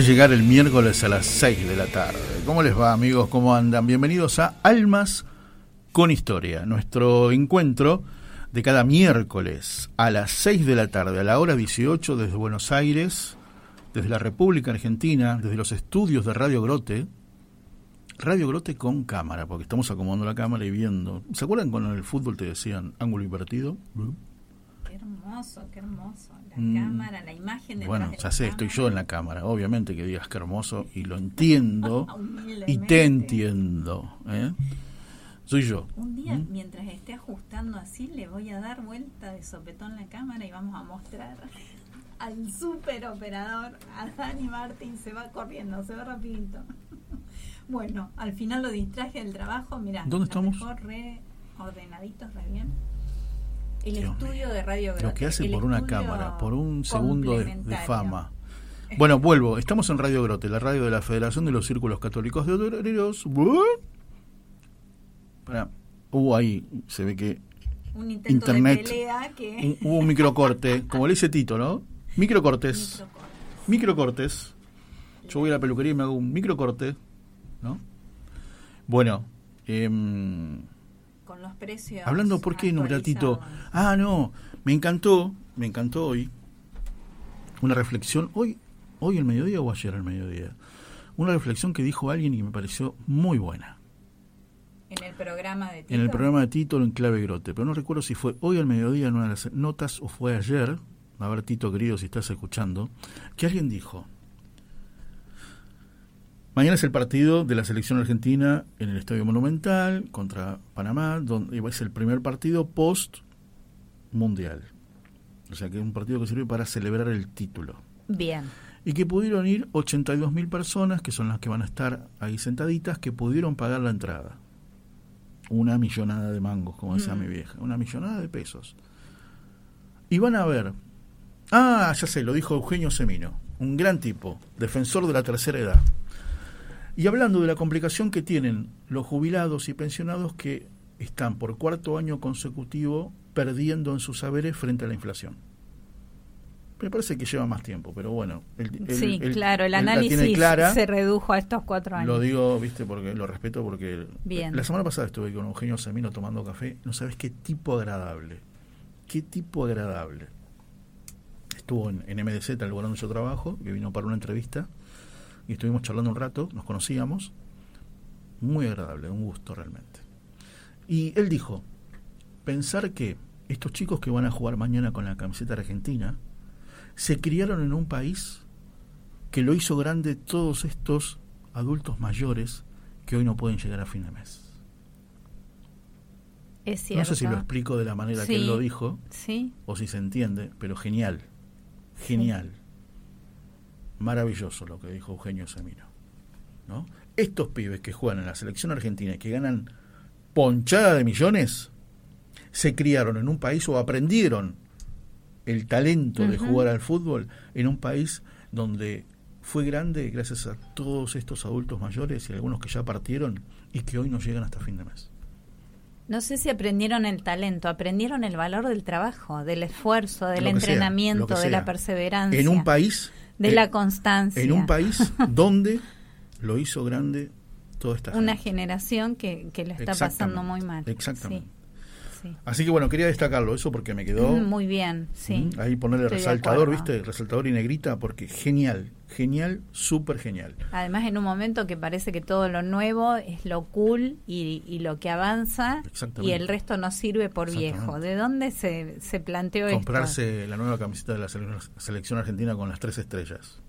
Llegar el miércoles a las 6 de la tarde. ¿Cómo les va amigos? ¿Cómo andan? Bienvenidos a Almas con Historia, nuestro encuentro de cada miércoles a las 6 de la tarde, a la hora 18 desde Buenos Aires, desde la República Argentina, desde los estudios de Radio Grote. Radio Grote con cámara, porque estamos acomodando la cámara y viendo. ¿Se acuerdan cuando en el fútbol te decían ángulo invertido? Hermoso, qué hermoso. La mm. cámara, la imagen de Bueno, ya sé, estoy yo en la cámara. Obviamente que digas que hermoso y lo entiendo y te entiendo. ¿eh? Soy yo. Un día, ¿Mm? mientras esté ajustando así, le voy a dar vuelta de sopetón la cámara y vamos a mostrar al super operador, a Dani Martín. Se va corriendo, se va rapidito. bueno, al final lo distraje del trabajo. Mira, ¿dónde estamos? Mejor re ordenaditos, re bien el estudio de Radio Lo que hace por una cámara, por un segundo de, fama. Bueno, vuelvo. Estamos en Radio Grote, la radio de la Federación de los Círculos Católicos de Obreros. Para, hubo ahí, se ve que un internet, que... hubo un microcorte, como le dice Tito, ¿no? Microcortes. Microcortes. Yo voy a la peluquería y me hago un microcorte, ¿no? Bueno, eh, los precios. Hablando, ¿por qué un ratito? Ah, no, me encantó, me encantó hoy una reflexión, hoy, hoy el mediodía o ayer el mediodía, una reflexión que dijo alguien y me pareció muy buena. En el programa de Tito. En el programa de Tito en clave grote, pero no recuerdo si fue hoy al mediodía en una de las notas o fue ayer, a ver Tito querido si estás escuchando, que alguien dijo, Mañana es el partido de la selección argentina en el Estadio Monumental contra Panamá, donde es el primer partido post mundial. O sea que es un partido que sirve para celebrar el título. Bien. Y que pudieron ir 82 mil personas, que son las que van a estar ahí sentaditas, que pudieron pagar la entrada. Una millonada de mangos, como decía mm. mi vieja. Una millonada de pesos. Y van a ver. Ah, ya sé, lo dijo Eugenio Semino, un gran tipo, defensor de la tercera edad y hablando de la complicación que tienen los jubilados y pensionados que están por cuarto año consecutivo perdiendo en sus saberes frente a la inflación. Me parece que lleva más tiempo, pero bueno. sí, claro, el análisis se redujo a estos cuatro años. Lo digo, viste, porque lo respeto porque Bien. la semana pasada estuve con Eugenio Semino tomando café. No sabes qué tipo agradable. Qué tipo agradable. Estuvo en, en MDZ, el lugar donde yo trabajo, que vino para una entrevista y estuvimos charlando un rato, nos conocíamos, muy agradable, un gusto realmente. Y él dijo, pensar que estos chicos que van a jugar mañana con la camiseta argentina, se criaron en un país que lo hizo grande todos estos adultos mayores que hoy no pueden llegar a fin de mes. Es cierto. No sé si lo explico de la manera que él lo dijo Sí, o si se entiende, pero genial, genial, maravilloso lo que dijo Eugenio Semino. ¿no? Estos pibes que juegan en la selección argentina y que ganan ponchada de millones, se criaron en un país o aprendieron el talento de jugar al fútbol en un país donde fue grande gracias a todos estos adultos mayores y algunos que ya partieron y que hoy no llegan hasta fin de mes. No sé si aprendieron el talento, aprendieron el valor del trabajo, del esfuerzo, del sea, entrenamiento, de la perseverancia, En un país de eh, la constancia. en un país donde lo hizo grande toda esta Una gente. generación que, que lo está pasando muy mal. exactamente. Sí, sí. Así que bueno, quería destacarlo eso porque me quedó Mm, Muy bien, sí. mm, ahí ponerle Estoy resaltador. ¿viste? Resaltador y negrita porque genial, genial, súper genial. Además, en un momento que parece que todo lo nuevo es lo cool y, y lo que avanza y el resto no sirve por viejo. ¿De dónde se, se planteó esto? Comprarse la nueva camiseta de la sele- selección argentina con las tres estrellas.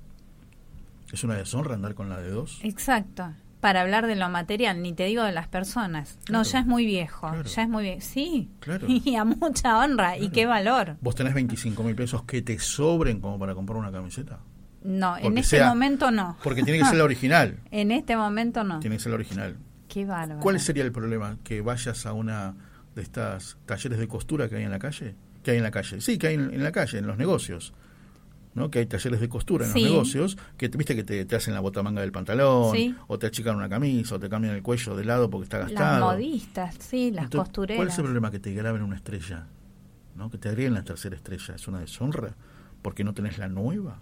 Es una deshonra andar con la de dos. Exacto. Para hablar de lo material, ni te digo de las personas. No, ya es muy viejo. Claro. Ya es muy viejo. Sí. Claro. Y a mucha honra. ¿Y qué valor? ¿Vos tenés 25 mil pesos que te sobren como para comprar una camiseta? No, en este sea- momento no. Porque tiene que ser la original. En este momento no. Tiene que ser la original. Qué bárbaro. ¿Cuál sería el problema? ¿Que vayas a una de estas talleres de costura que hay en la calle? Que hay en la calle. Sí, que hay en, en la calle, en los negocios. ¿No? Que hay talleres de costura en Sí. los negocios, que te, viste que te, te hacen la botamanga del pantalón, Sí. o te achican una camisa, o te cambian el cuello de lado porque está Las gastado. modistas, sí, las Entonces, costureras. ¿Cuál es el problema? Que te graben una estrella, ¿no? Que te agreguen la tercera estrella. ¿Es una deshonra? ¿Porque no tenés la nueva?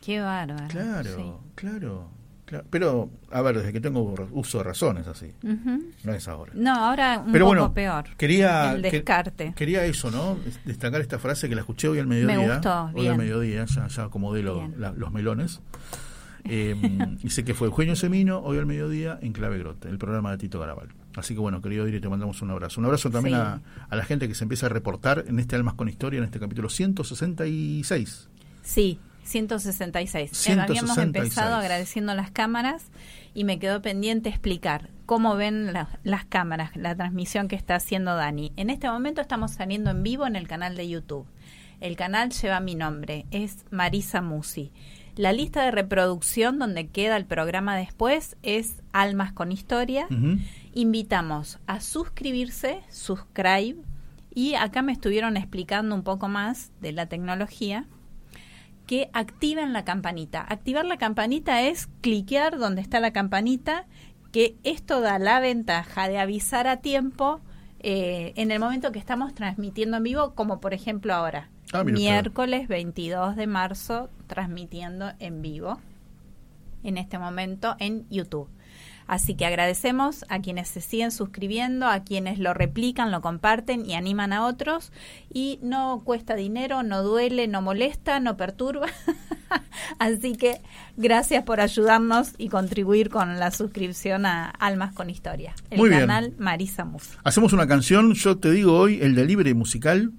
Qué bárbaro. Claro, sí. claro, claro. Pero, a ver, desde que tengo uso de razones así, no es ahora. No, ahora un Pero poco bueno, peor. Quería, El que- descarte. quería eso, ¿no? Es- Destacar esta frase que la escuché hoy al mediodía. Me gustó, Hoy bien. al mediodía, ya, ya acomodé lo- Bien. la- los melones. Eh, y sé que fue Eugenio Semino, hoy al mediodía, en Clave Grote, el programa de Tito Garabal. Así que bueno, querido Dire, te mandamos un abrazo. Un abrazo también Sí. a, a la gente que se empieza a reportar en este Almas con Historia, en este capítulo 166. Sí, 166. Eh, 166. Habíamos empezado agradeciendo las cámaras y me quedó pendiente explicar cómo ven la- las cámaras, la transmisión que está haciendo Dani. En este momento estamos saliendo en vivo en el canal de YouTube. El canal lleva mi nombre, es Marisa Musi. La lista de reproducción donde queda el programa después es Almas con Historia. Invitamos a suscribirse, subscribe, y acá me estuvieron explicando un poco más de la tecnología, que activen la campanita. Activar la campanita es cliquear donde está la campanita, que esto da la ventaja de avisar a tiempo eh, en el momento que estamos transmitiendo en vivo, como por ejemplo ahora, Ah, miércoles 22 de marzo, transmitiendo en vivo en este momento en YouTube. Así que agradecemos a quienes se siguen suscribiendo, a quienes lo replican, lo comparten y animan a otros. Y no cuesta dinero, no duele, no molesta, no perturba. Así que gracias por ayudarnos y contribuir con la suscripción a Almas con Historia, el Muy bien. canal Marisa Mus. Hacemos una canción, yo te digo hoy, el delivery musical.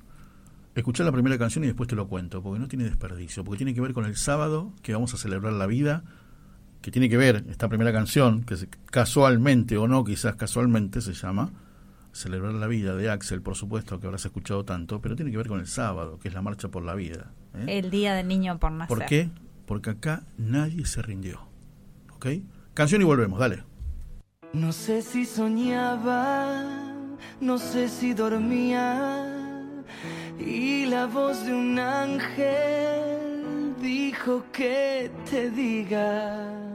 Escuchar la primera canción y después te lo cuento, porque no tiene desperdicio, porque tiene que ver con el sábado que vamos a celebrar la vida, que tiene que ver esta primera canción, que casualmente o no, quizás casualmente se llama Celebrar la vida de Axel, por supuesto, que habrás escuchado tanto, pero tiene que ver con el sábado, que es la marcha por la vida. ¿eh? El Día del Niño por Nacer. ¿Por qué? Porque acá nadie se rindió. ¿Ok? Canción y volvemos, dale. No sé si soñaba, no sé si dormía. Y la voz de un ángel dijo que te diga,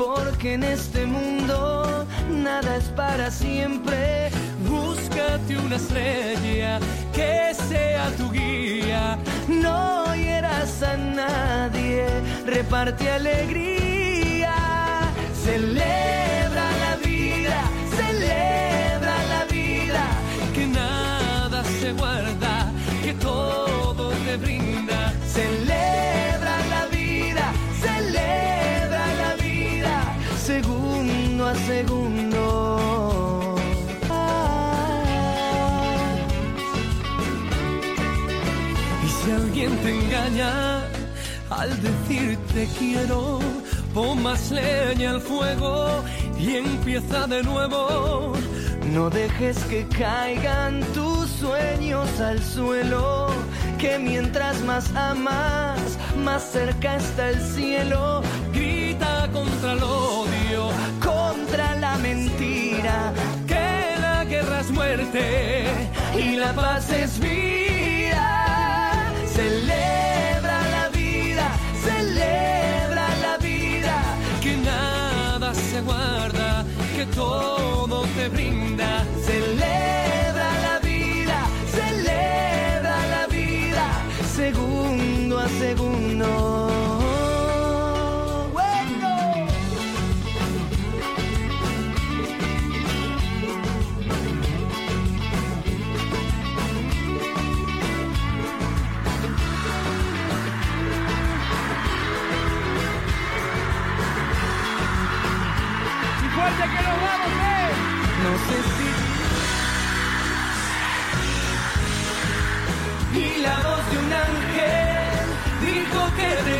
porque en este mundo nada es para siempre. Búscate una estrella que sea tu guía. No hieras a nadie, reparte alegría. Celebra la vida, celebra la vida. Al decirte quiero. Pon más leña al fuego y empieza de nuevo. No dejes que caigan tus sueños al suelo, que mientras más amas, más cerca está el cielo. Grita contra el odio, contra la mentira, que la guerra es muerte y la paz es vida. Celebra guarda, que todo te brinda. Que te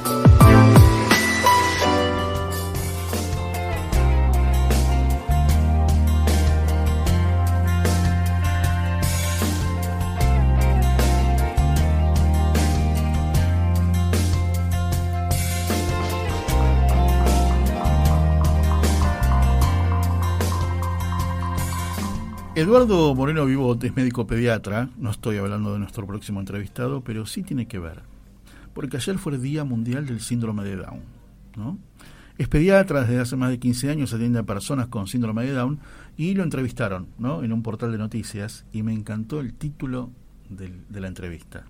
Eduardo Moreno Vivot es médico pediatra, no estoy hablando de nuestro próximo entrevistado, pero sí tiene que ver, porque ayer fue el Día Mundial del Síndrome de Down. ¿no? Es pediatra, desde hace más de 15 años atiende a personas con síndrome de Down y lo entrevistaron ¿no? en un portal de noticias y me encantó el título del- de la entrevista.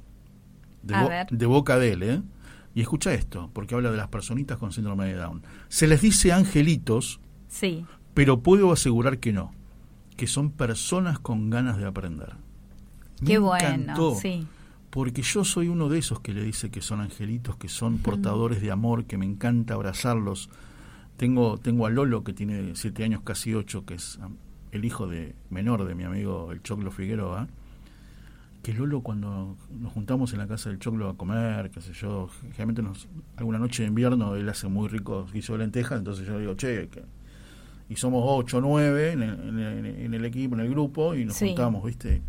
De, A bo- ver. de boca de él, ¿eh? Y escucha esto, porque habla de las personitas con síndrome de Down. Se les dice angelitos, Sí. pero puedo asegurar que no, que son personas con ganas de aprender. Me Qué bueno, encantó, sí. Porque yo soy uno de esos que le dice que son angelitos, que son portadores de amor, que me encanta abrazarlos. Tengo, tengo a Lolo, que tiene siete años, casi ocho, que es el hijo de menor de mi amigo el Choclo Figueroa. Que Lolo, cuando nos juntamos en la casa del Choclo a comer, qué sé yo, generalmente nos, alguna noche de invierno él hace muy rico guiso de lentejas, entonces yo digo, che, que y somos ocho o nueve en el, en el- en el equipo, en el grupo, y nos Sí. juntamos, ¿viste?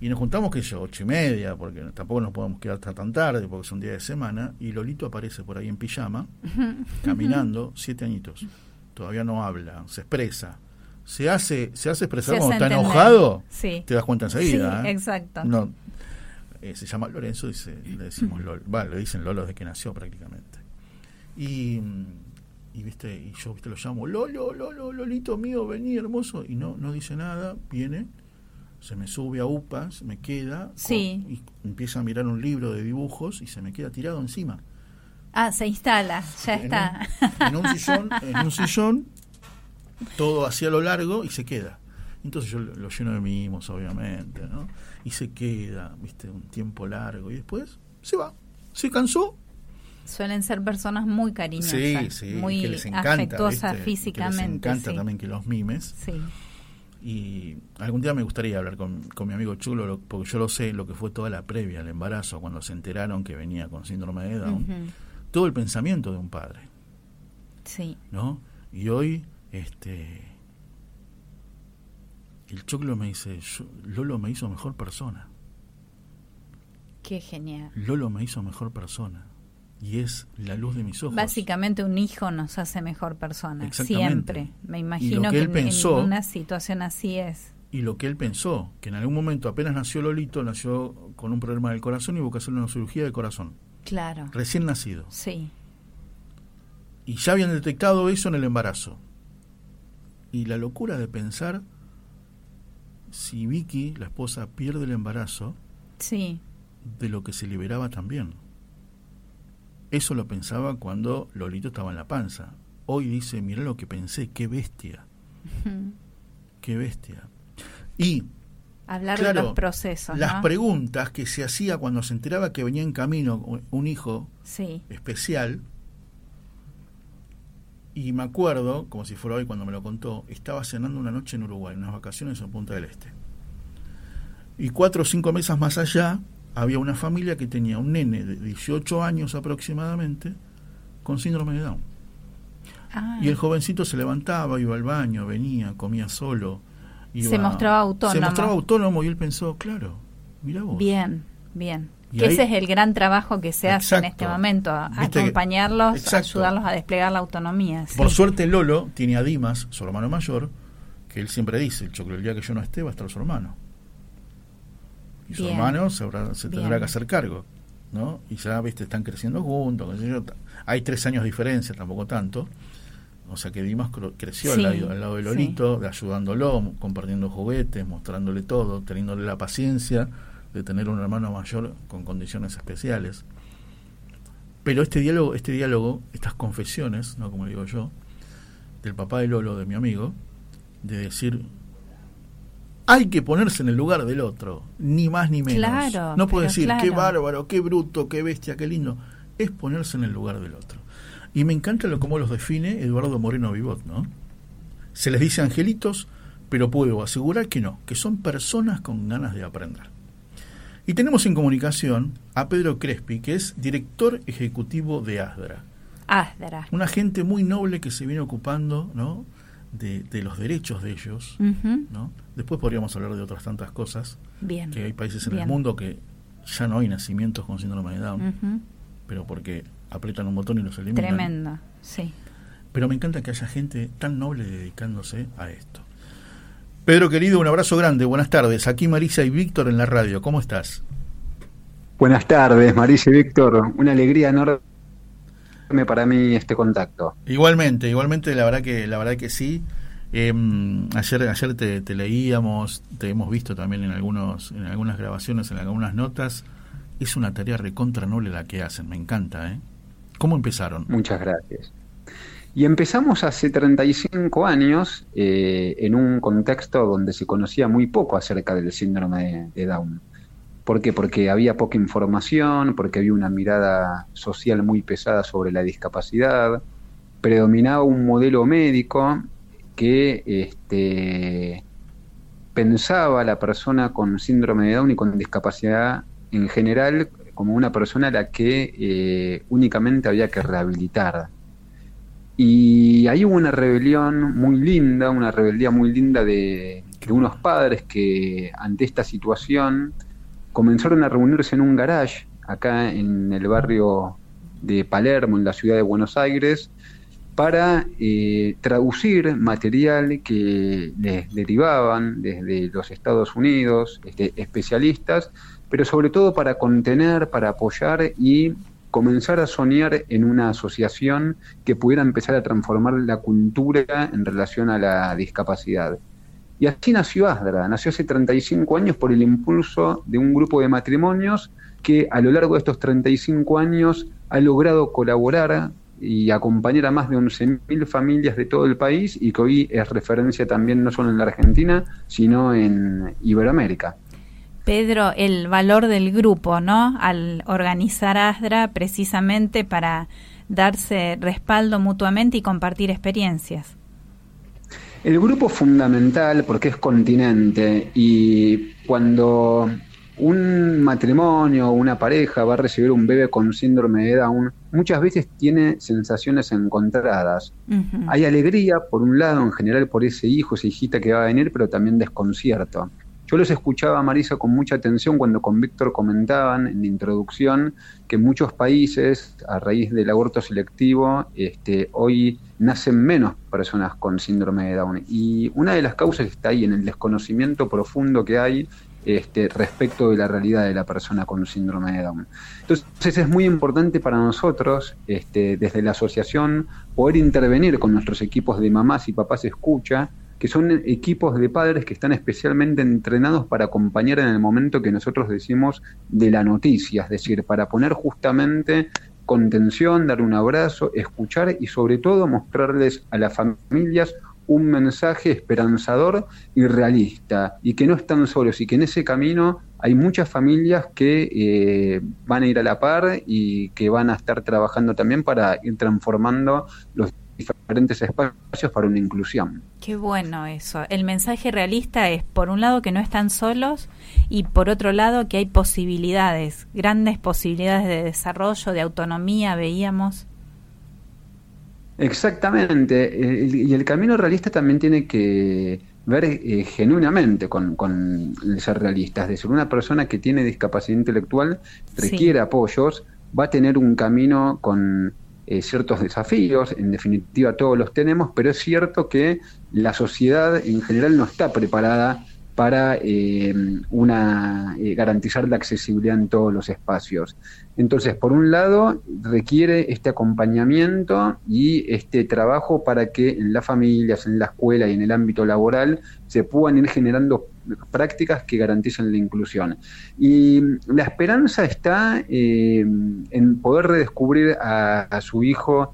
Y nos juntamos, sé yo, ocho y media, porque tampoco nos podemos quedar hasta tan tarde, porque es un día de semana, y Lolito aparece por ahí en pijama, caminando, siete añitos. Todavía no habla, se expresa. Se hace, se hace expresar Se cuando está enojado, Sí. te das cuenta enseguida. Sí, ¿eh? exacto. No, eh, se llama Lorenzo y se- le decimos Lolo. Va, le dicen Lolo desde que nació prácticamente. Y, mm, y viste, y yo viste lo llamo, Lolo, Lolo, Lolito mío, vení hermoso, y no, no dice nada, viene, se me sube a UPAS, me queda, Sí. y empieza a mirar un libro de dibujos y se me queda tirado encima. Ah, se instala, ya En está. un- En un sillón, en un sillón, todo hacia lo largo y se queda. Entonces yo lo, lo lleno de mimos, obviamente, ¿no? Y se queda, viste, un tiempo largo y después se va. Se cansó. Suelen ser personas muy cariñosas, Sí, sí, muy encanta, afectuosas ¿viste? físicamente. Les encanta sí. también que los mimes. Sí. Y algún día me gustaría hablar con, con mi amigo Chulo, lo- porque yo lo sé, lo que fue toda la previa al embarazo, cuando se enteraron que venía con síndrome de Down. Todo el pensamiento de un padre. Sí. ¿no? Y hoy, este, el choclo me dice, "Yo- Lolo me hizo mejor persona. Qué genial. Lolo me hizo mejor persona. Y es la luz de mis ojos. Básicamente un hijo nos hace mejor persona, siempre. Me imagino que que, él en- pensó- en una situación así es. Y lo que él pensó, que en algún momento apenas nació Lolito, nació con un problema del corazón y hubo que hacerle una cirugía de corazón. Claro, Recién nacido. sí. Y ya habían detectado eso en el embarazo. Y la locura de pensar si Vicky, la esposa, pierde el embarazo, Sí, de lo que se liberaba también. Eso lo pensaba cuando Lolito estaba en la panza. Hoy dice, mira lo que pensé, qué bestia, qué bestia. Y hablar de los procesos, las ¿no? preguntas que se hacía cuando se enteraba que venía en camino un hijo Sí, especial, y me acuerdo, como si fuera hoy cuando me lo contó, estaba cenando una noche en Uruguay, en unas vacaciones en Punta del Este. Y cuatro o cinco mesas más allá había una familia que tenía un nene de 18 años aproximadamente con síndrome de Down. Ah, Y el jovencito se levantaba, iba al baño, venía, comía solo. Se mostraba autónomo. Se mostraba autónomo y él pensó, claro, mira vos. bien, bien. Y Que ahí- ese es el gran trabajo que se hace en este momento, a- Viste que- acompañarlos, ayudarlos a desplegar la autonomía. sí. Por suerte Lolo tiene a Dimas, su hermano mayor, que él siempre dice, el choclo, el día que yo no esté va a estar su hermano. Y su Bien. hermano se, habrá- se tendrá que hacer cargo, ¿no? Y ya, viste, están creciendo juntos, hay tres años de diferencia, tampoco tanto. O sea que Dimas creció Sí, al, lado, al lado de. Lolito, ayudándolo, compartiendo juguetes, mostrándole todo, teniéndole la paciencia de tener un hermano mayor con condiciones especiales. Pero este diálogo, este diálogo, estas confesiones, ¿no? como digo yo, del papá de Lolo, de mi amigo, de decir, hay que ponerse en el lugar del otro, ni más ni menos. Claro, no puede pero decir, qué bárbaro, qué bruto, qué bestia, qué lindo. Es ponerse en el lugar del otro. Y me encanta lo cómo los define Eduardo Moreno Vivot, ¿no? Se les dice angelitos, pero puedo asegurar que no, que son personas con ganas de aprender. Y tenemos en comunicación a Pedro Crespi, que es director ejecutivo de ASDRA. Asdra. Una gente muy noble que se viene ocupando ¿no? De, de los derechos de ellos. ¿no? Después podríamos hablar de otras tantas cosas, Bien. que hay países en el mundo que ya no hay nacimientos con síndrome de Down, pero porque aprietan un botón y los eliminan. Tremendo, sí. Pero me encanta que haya gente tan noble dedicándose a esto. Pedro querido, un abrazo grande, buenas tardes. Aquí Marisa y Víctor en la radio, ¿cómo estás? Buenas tardes, Marisa y Víctor. Una alegría enorme para mí este contacto. Igualmente, igualmente la verdad que la verdad que sí. Eh, ayer ayer te, te leíamos, te hemos visto también en algunos en algunas grabaciones, en algunas notas. Es una tarea recontra noble la que hacen, me encanta, ¿eh? ¿Cómo empezaron? Muchas gracias. Y empezamos hace 35 años eh, en un contexto donde se conocía muy poco acerca del síndrome de, de Down. ¿Por qué? Porque había poca información, porque había una mirada social muy pesada sobre la discapacidad, predominaba un modelo médico que este, pensaba a la persona con síndrome de Down y con discapacidad en general como una persona a la que eh, únicamente había que rehabilitar. Y ahí hubo una rebelión muy linda, una rebeldía muy linda de, de unos padres que ante esta situación comenzaron a reunirse en un garage acá en el barrio de Palermo, en la ciudad de Buenos Aires, para eh, traducir material que les derivaban desde los Estados Unidos, este, especialistas, pero sobre todo para contener, para apoyar y comenzar a soñar en una asociación que pudiera empezar a transformar la cultura en relación a la discapacidad. Y así nació ASDRA, nació hace 35 años por el impulso de un grupo de matrimonios que a lo largo de estos 35 años ha logrado colaborar y acompañar a más de 11.000 familias de todo el país y que hoy es referencia también no solo en la Argentina, sino en Iberoamérica. Pedro, el valor del grupo, ¿no? Al organizar ASDRA precisamente para darse respaldo mutuamente y compartir experiencias. El grupo fundamental porque es continente y cuando un matrimonio o una pareja va a recibir un bebé con síndrome de Down, muchas veces tiene sensaciones encontradas. Hay alegría, por un lado, en general por ese hijo, esa hijita que va a venir, pero también desconcierto. Yo los escuchaba, Marisa, con mucha atención cuando con Víctor comentaban en la introducción que muchos países, a raíz del aborto selectivo, este, hoy nacen menos personas con síndrome de Down. Y una de las causas está ahí, en el desconocimiento profundo que hay este, respecto de la realidad de la persona con síndrome de Down. Entonces es muy importante para nosotros, este, desde la asociación, poder intervenir con nuestros equipos de mamás y papás escucha que son equipos de padres que están especialmente entrenados para acompañar en el momento que nosotros decimos de la noticia, es decir, para poner justamente contención, dar un abrazo, escuchar y sobre todo mostrarles a las familias un mensaje esperanzador y realista y que no están solos y que en ese camino hay muchas familias que eh, van a ir a la par y que van a estar trabajando también para ir transformando los diferentes espacios para una inclusión. Qué bueno eso. El mensaje realista es, por un lado, que no están solos y por otro lado, que hay posibilidades, grandes posibilidades de desarrollo, de autonomía, veíamos. Exactamente. y el camino realista también tiene que ver eh, genuinamente con, ser realista. Es decir, una persona que tiene discapacidad intelectual requiere apoyos, va a tener un camino con eh, ciertos desafíos, en definitiva todos los tenemos, pero es cierto que la sociedad en general no está preparada para eh, una, eh, garantizar la accesibilidad en todos los espacios. Entonces, por un lado, requiere este acompañamiento y este trabajo para que en las familias, en la escuela y en el ámbito laboral se puedan ir generando prácticas que garanticen la inclusión. Y la esperanza está eh, en poder redescubrir a su hijo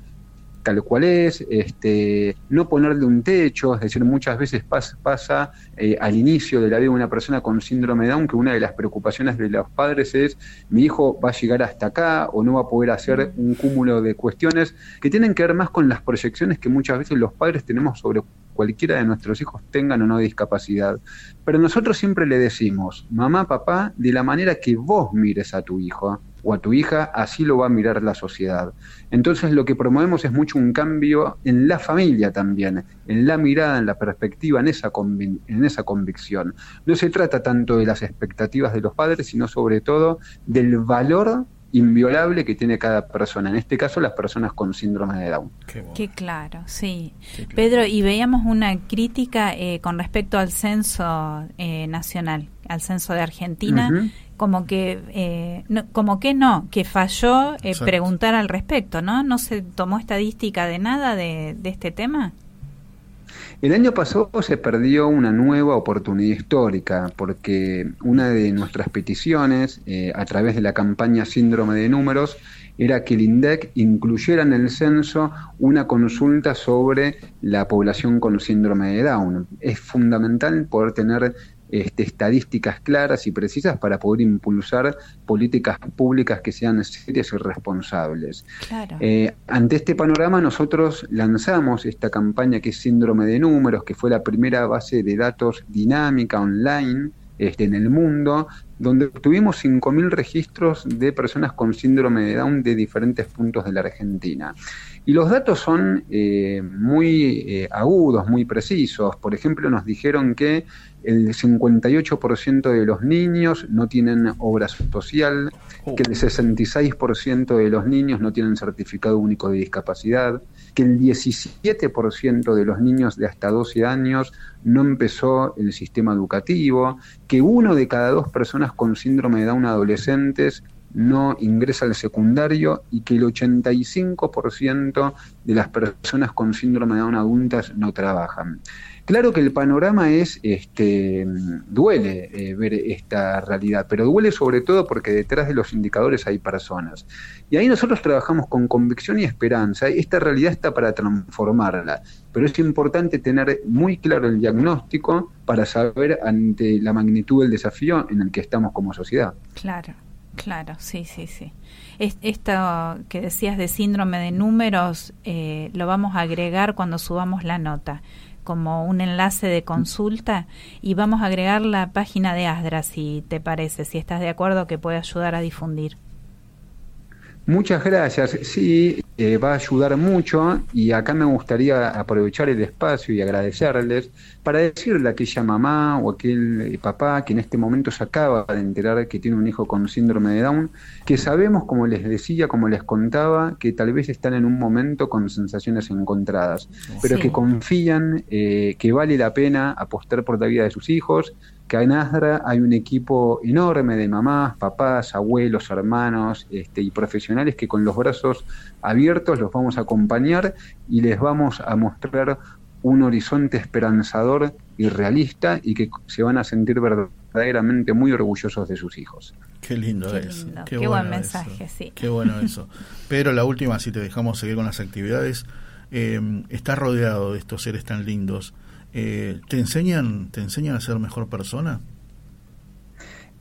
tal cual es, este, no ponerle un techo, es decir, muchas veces pasa, eh, al inicio de la vida de una persona con síndrome de Down que una de las preocupaciones de los padres es mi hijo va a llegar hasta acá o no va a poder hacer un cúmulo de cuestiones que tienen que ver más con las proyecciones que muchas veces los padres tenemos sobre cualquiera de nuestros hijos tengan o no discapacidad. Pero nosotros siempre le decimos, mamá, papá, de la manera que vos mires a tu hijo o a tu hija, así lo va a mirar la sociedad. Entonces lo que promovemos es mucho un cambio en la familia también, en la mirada, en la perspectiva, en esa, en esa convicción. No se trata tanto de las expectativas de los padres, sino sobre todo del valor inviolable que tiene cada persona, en este caso las personas con síndrome de Down. Qué, claro, sí. Pedro, y veíamos una crítica eh, con respecto al censo eh, nacional, al censo de Argentina, como que eh, no, como que no, que falló preguntar al respecto, ¿no? ¿No se tomó estadística de nada de, de este tema? El año pasado se perdió una nueva oportunidad histórica porque una de nuestras peticiones eh, a través de la campaña Síndrome de Números era que el INDEC incluyera en el censo una consulta sobre la población con síndrome de Down. Es fundamental poder tener este, estadísticas claras y precisas para poder impulsar políticas públicas que sean serias y responsables. Eh, ante este panorama nosotros lanzamos esta campaña que es Síndrome de Números, que fue la primera base de datos dinámica online este, en el mundo, donde tuvimos 5.000 registros de personas con síndrome de Down de diferentes puntos de la Argentina. Y los datos son eh, muy eh, agudos, muy precisos. Por ejemplo, nos dijeron que el 58% de los niños no tienen obra social, que el 66% de los niños no tienen certificado único de discapacidad, que el 17% de los niños de hasta 12 años no empezó el sistema educativo, que uno de cada dos personas con síndrome de Down adolescentes no ingresa al secundario y que el 85% de las personas con síndrome de Down adultas no trabajan. Claro que el panorama es, este, duele eh, ver esta realidad, pero duele sobre todo porque detrás de los indicadores hay personas. Y ahí nosotros trabajamos con convicción y esperanza. Esta realidad está para transformarla, pero es importante tener muy claro el diagnóstico para saber ante la magnitud del desafío en el que estamos como sociedad. Claro. Claro, sí, sí, sí. esto que decías de síndrome de números eh, lo vamos a agregar cuando subamos la nota como un enlace de consulta y vamos a agregar la página de ASDRA si te parece, si estás de acuerdo que puede ayudar a difundir. Muchas gracias. Sí, eh, va a ayudar mucho y acá me gustaría aprovechar el espacio y agradecerles para decirle a aquella mamá o aquel eh, papá que en este momento se acaba de enterar que tiene un hijo con síndrome de Down, que sabemos, como les decía, como les contaba, que tal vez están en un momento con sensaciones encontradas, pero que confían eh, que vale la pena apostar por la vida de sus hijos, que en ASDRA hay un equipo enorme de mamás, papás, abuelos, hermanos este, y profesionales que con los brazos abiertos los vamos a acompañar y les vamos a mostrar un horizonte esperanzador y realista y que se van a sentir verdaderamente muy orgullosos de sus hijos. Qué lindo es. Qué, buen mensaje, sí. Qué bueno eso. Pero la última, si te dejamos seguir con las actividades, eh, está rodeado de estos seres tan lindos eh, ¿te, enseñan, ¿te enseñan a ser mejor persona?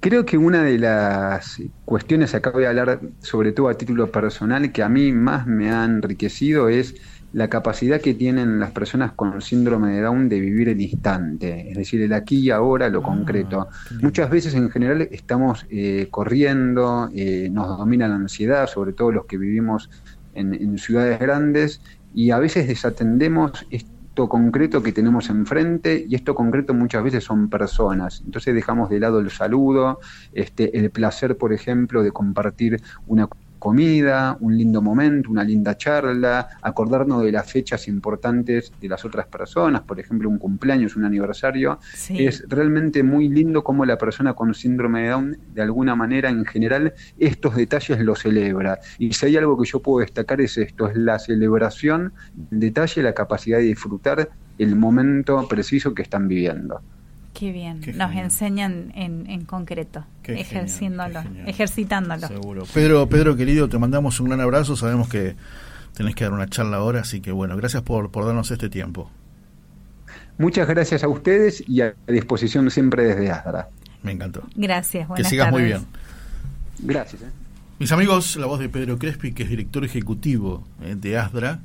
Creo que una de las cuestiones, acá voy a hablar sobre todo a título personal, que a mí más me ha enriquecido es la capacidad que tienen las personas con síndrome de Down de vivir el instante, es decir, el aquí y ahora, lo ah, concreto. Muchas veces en general estamos eh, corriendo, eh, nos domina la ansiedad, sobre todo los que vivimos en, en ciudades grandes, y a veces desatendemos concreto que tenemos enfrente y esto concreto muchas veces son personas. Entonces dejamos de lado el saludo, este, el placer, por ejemplo, de compartir una comida, un lindo momento, una linda charla, acordarnos de las fechas importantes de las otras personas, por ejemplo, un cumpleaños, un aniversario. Es realmente muy lindo cómo la persona con síndrome de Down, de alguna manera, en general, estos detalles los celebra. Y si hay algo que yo puedo destacar es esto, es la celebración, el detalle, la capacidad de disfrutar el momento preciso que están viviendo. Qué bien, nos enseñan en, en concreto, ejerciéndolo, ejercitándolo. Seguro. Pedro, Pedro querido, te mandamos un gran abrazo, sabemos que tenés que dar una charla ahora, así que bueno, gracias por, por darnos este tiempo. Muchas gracias a ustedes y a disposición siempre desde ASDRA. Me encantó. Gracias, Que sigas muy bien. Gracias. ¿eh? Mis amigos, la voz de Pedro Crespi, que es director ejecutivo eh, de ASDRA,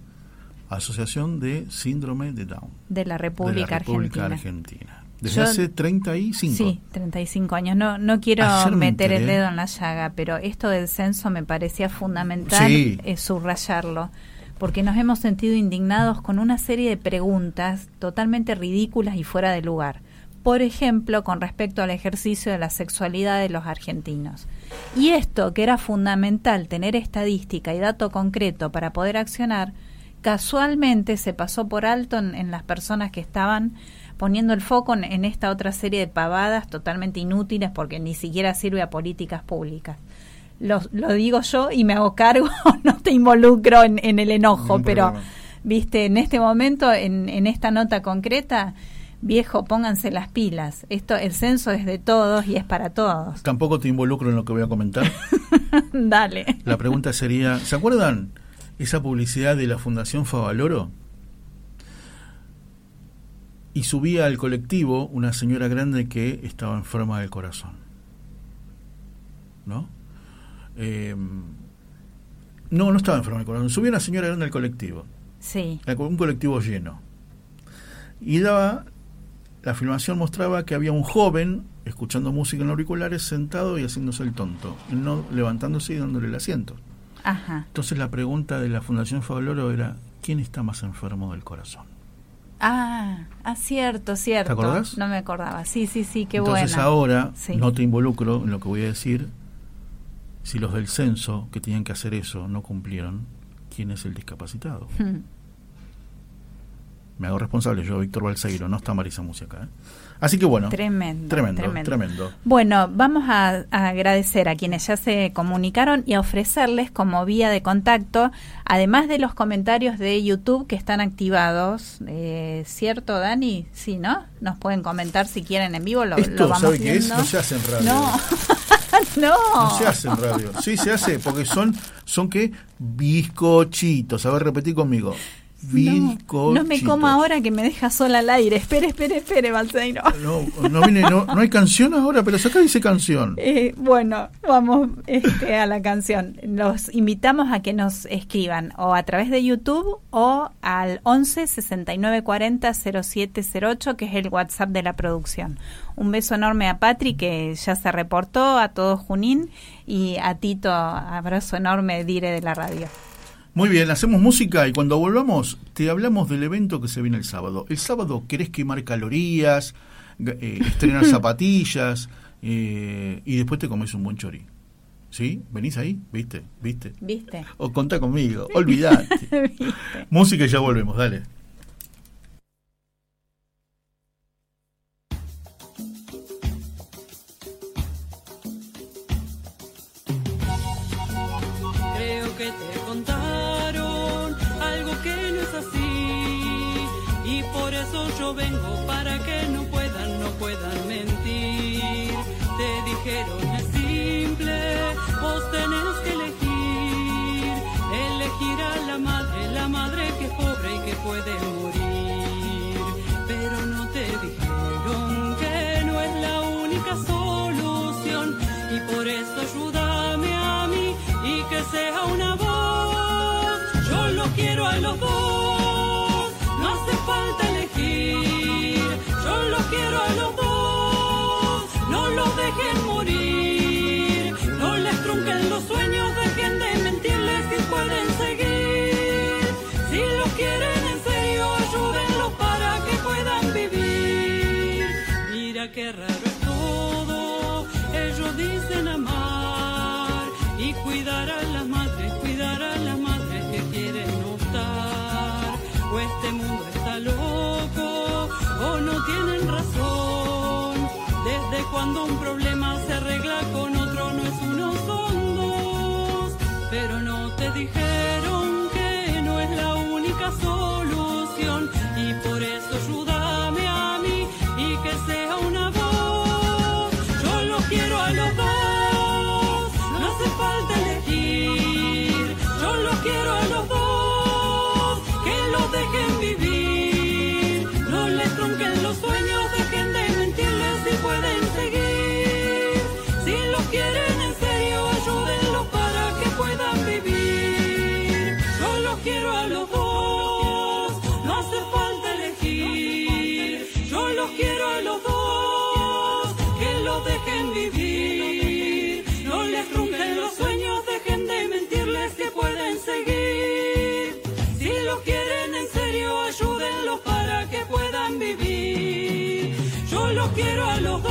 Asociación de Síndrome de Down. De la República, Argentina. Desde hace 35. Sí, 35 años. No, no quiero meter el dedo en la llaga, pero esto del censo me parecía fundamental eh, subrayarlo, porque nos hemos sentido indignados con una serie de preguntas totalmente ridículas y fuera de lugar. Por ejemplo, con respecto al ejercicio de la sexualidad de los argentinos. Y esto, que era fundamental tener estadística y dato concreto para poder accionar, casualmente se pasó por alto en las personas que estaban poniendo el foco en, esta otra serie de pavadas totalmente inútiles porque ni siquiera sirve a políticas públicas. Lo, lo digo yo y me hago cargo, no te involucro en, el enojo, pero, viste, en este momento, en, en esta nota concreta, viejo, pónganse las pilas. Esto, el censo es de todos y es para todos. Tampoco te involucro en lo que voy a comentar. Dale. La pregunta sería, ¿se acuerdan esa publicidad de la Fundación Favaloro? Y subía al colectivo una señora grande que estaba enferma del corazón. ¿No? Eh, no, no estaba enferma del corazón. Subía una señora grande al colectivo. Sí. Un colectivo lleno. Y daba. La filmación mostraba que había un joven escuchando música en auriculares sentado y haciéndose el tonto, no levantándose y dándole el asiento. Ajá. Entonces la pregunta de la Fundación Favaloro era: ¿quién está más enfermo del corazón? Ah, ah, cierto, cierto. ¿Te acordás? No me acordaba. Sí, sí, sí, qué bueno. Entonces ahora no te involucro en lo que voy a decir. Si los del censo que tenían que hacer eso no cumplieron, ¿quién es el discapacitado? Hmm. Me hago responsable yo, Víctor Balseiro, no está Marisa Música. ¿eh? Así que bueno. Tremendo, tremendo, tremendo. Bueno, vamos a, agradecer a quienes ya se comunicaron y a ofrecerles como vía de contacto, además de los comentarios de YouTube que están activados, eh, ¿cierto, Dani? Sí, ¿no? Nos pueden comentar si quieren en vivo, lo, Esto, vamos ¿sabe qué es? No se hace en radio. No. no. No se hace en radio. Sí, se hace, porque son, son qué? Bizcochitos. A ver, repetí conmigo No, me coma ahora que me deja sola al aire. Espere, espere, espere, Balseiro. No, no, viene, no, no, hay canción ahora, pero acá dice canción. Eh, bueno, vamos este, a la canción. Los invitamos a que nos escriban o a través de YouTube o al 11 69 40 0708, que es el WhatsApp de la producción. Un beso enorme a Patri, que ya se reportó, a todo Junín, y a Tito, abrazo enorme, Dire de la radio. Muy bien, hacemos música y cuando volvamos te hablamos del evento que se viene el sábado. El sábado querés quemar calorías, eh, estrenar zapatillas eh, y después te comes un buen chori. ¿Sí? ¿Venís ahí? ¿Viste? ¿Viste? ¿Viste? O contá conmigo, olvidate. música y ya volvemos, dale. Yo vengo para que no puedan, no puedan mentir. Te dijeron es simple, vos tenés que elegir, elegir a la madre, la madre que es pobre y que puede morir. Pero no te dijeron que no es la única solución y por eso ayúdame a mí y que sea una voz. Yo lo quiero a los dos, quiero los quiero a los dos.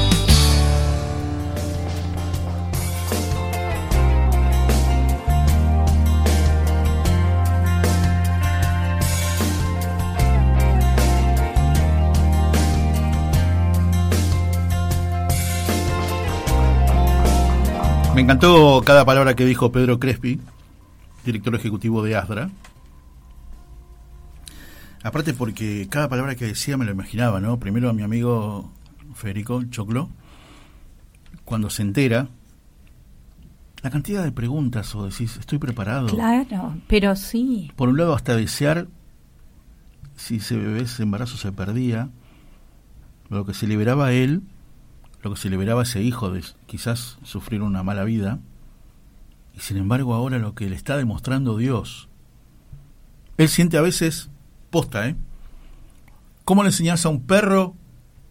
Me encantó cada palabra que dijo Pedro Crespi, director ejecutivo de Asdra. Aparte porque cada palabra que decía me lo imaginaba, ¿no? Primero a mi amigo Federico Choclo, cuando se entera, la cantidad de preguntas o decís, estoy preparado. Claro, pero sí. Por un lado, hasta desear si ese bebé, ese embarazo se perdía, lo que se liberaba a él lo que se liberaba a ese hijo de quizás sufrir una mala vida, y sin embargo ahora lo que le está demostrando Dios, él siente a veces posta, ¿eh? ¿Cómo le enseñas a un perro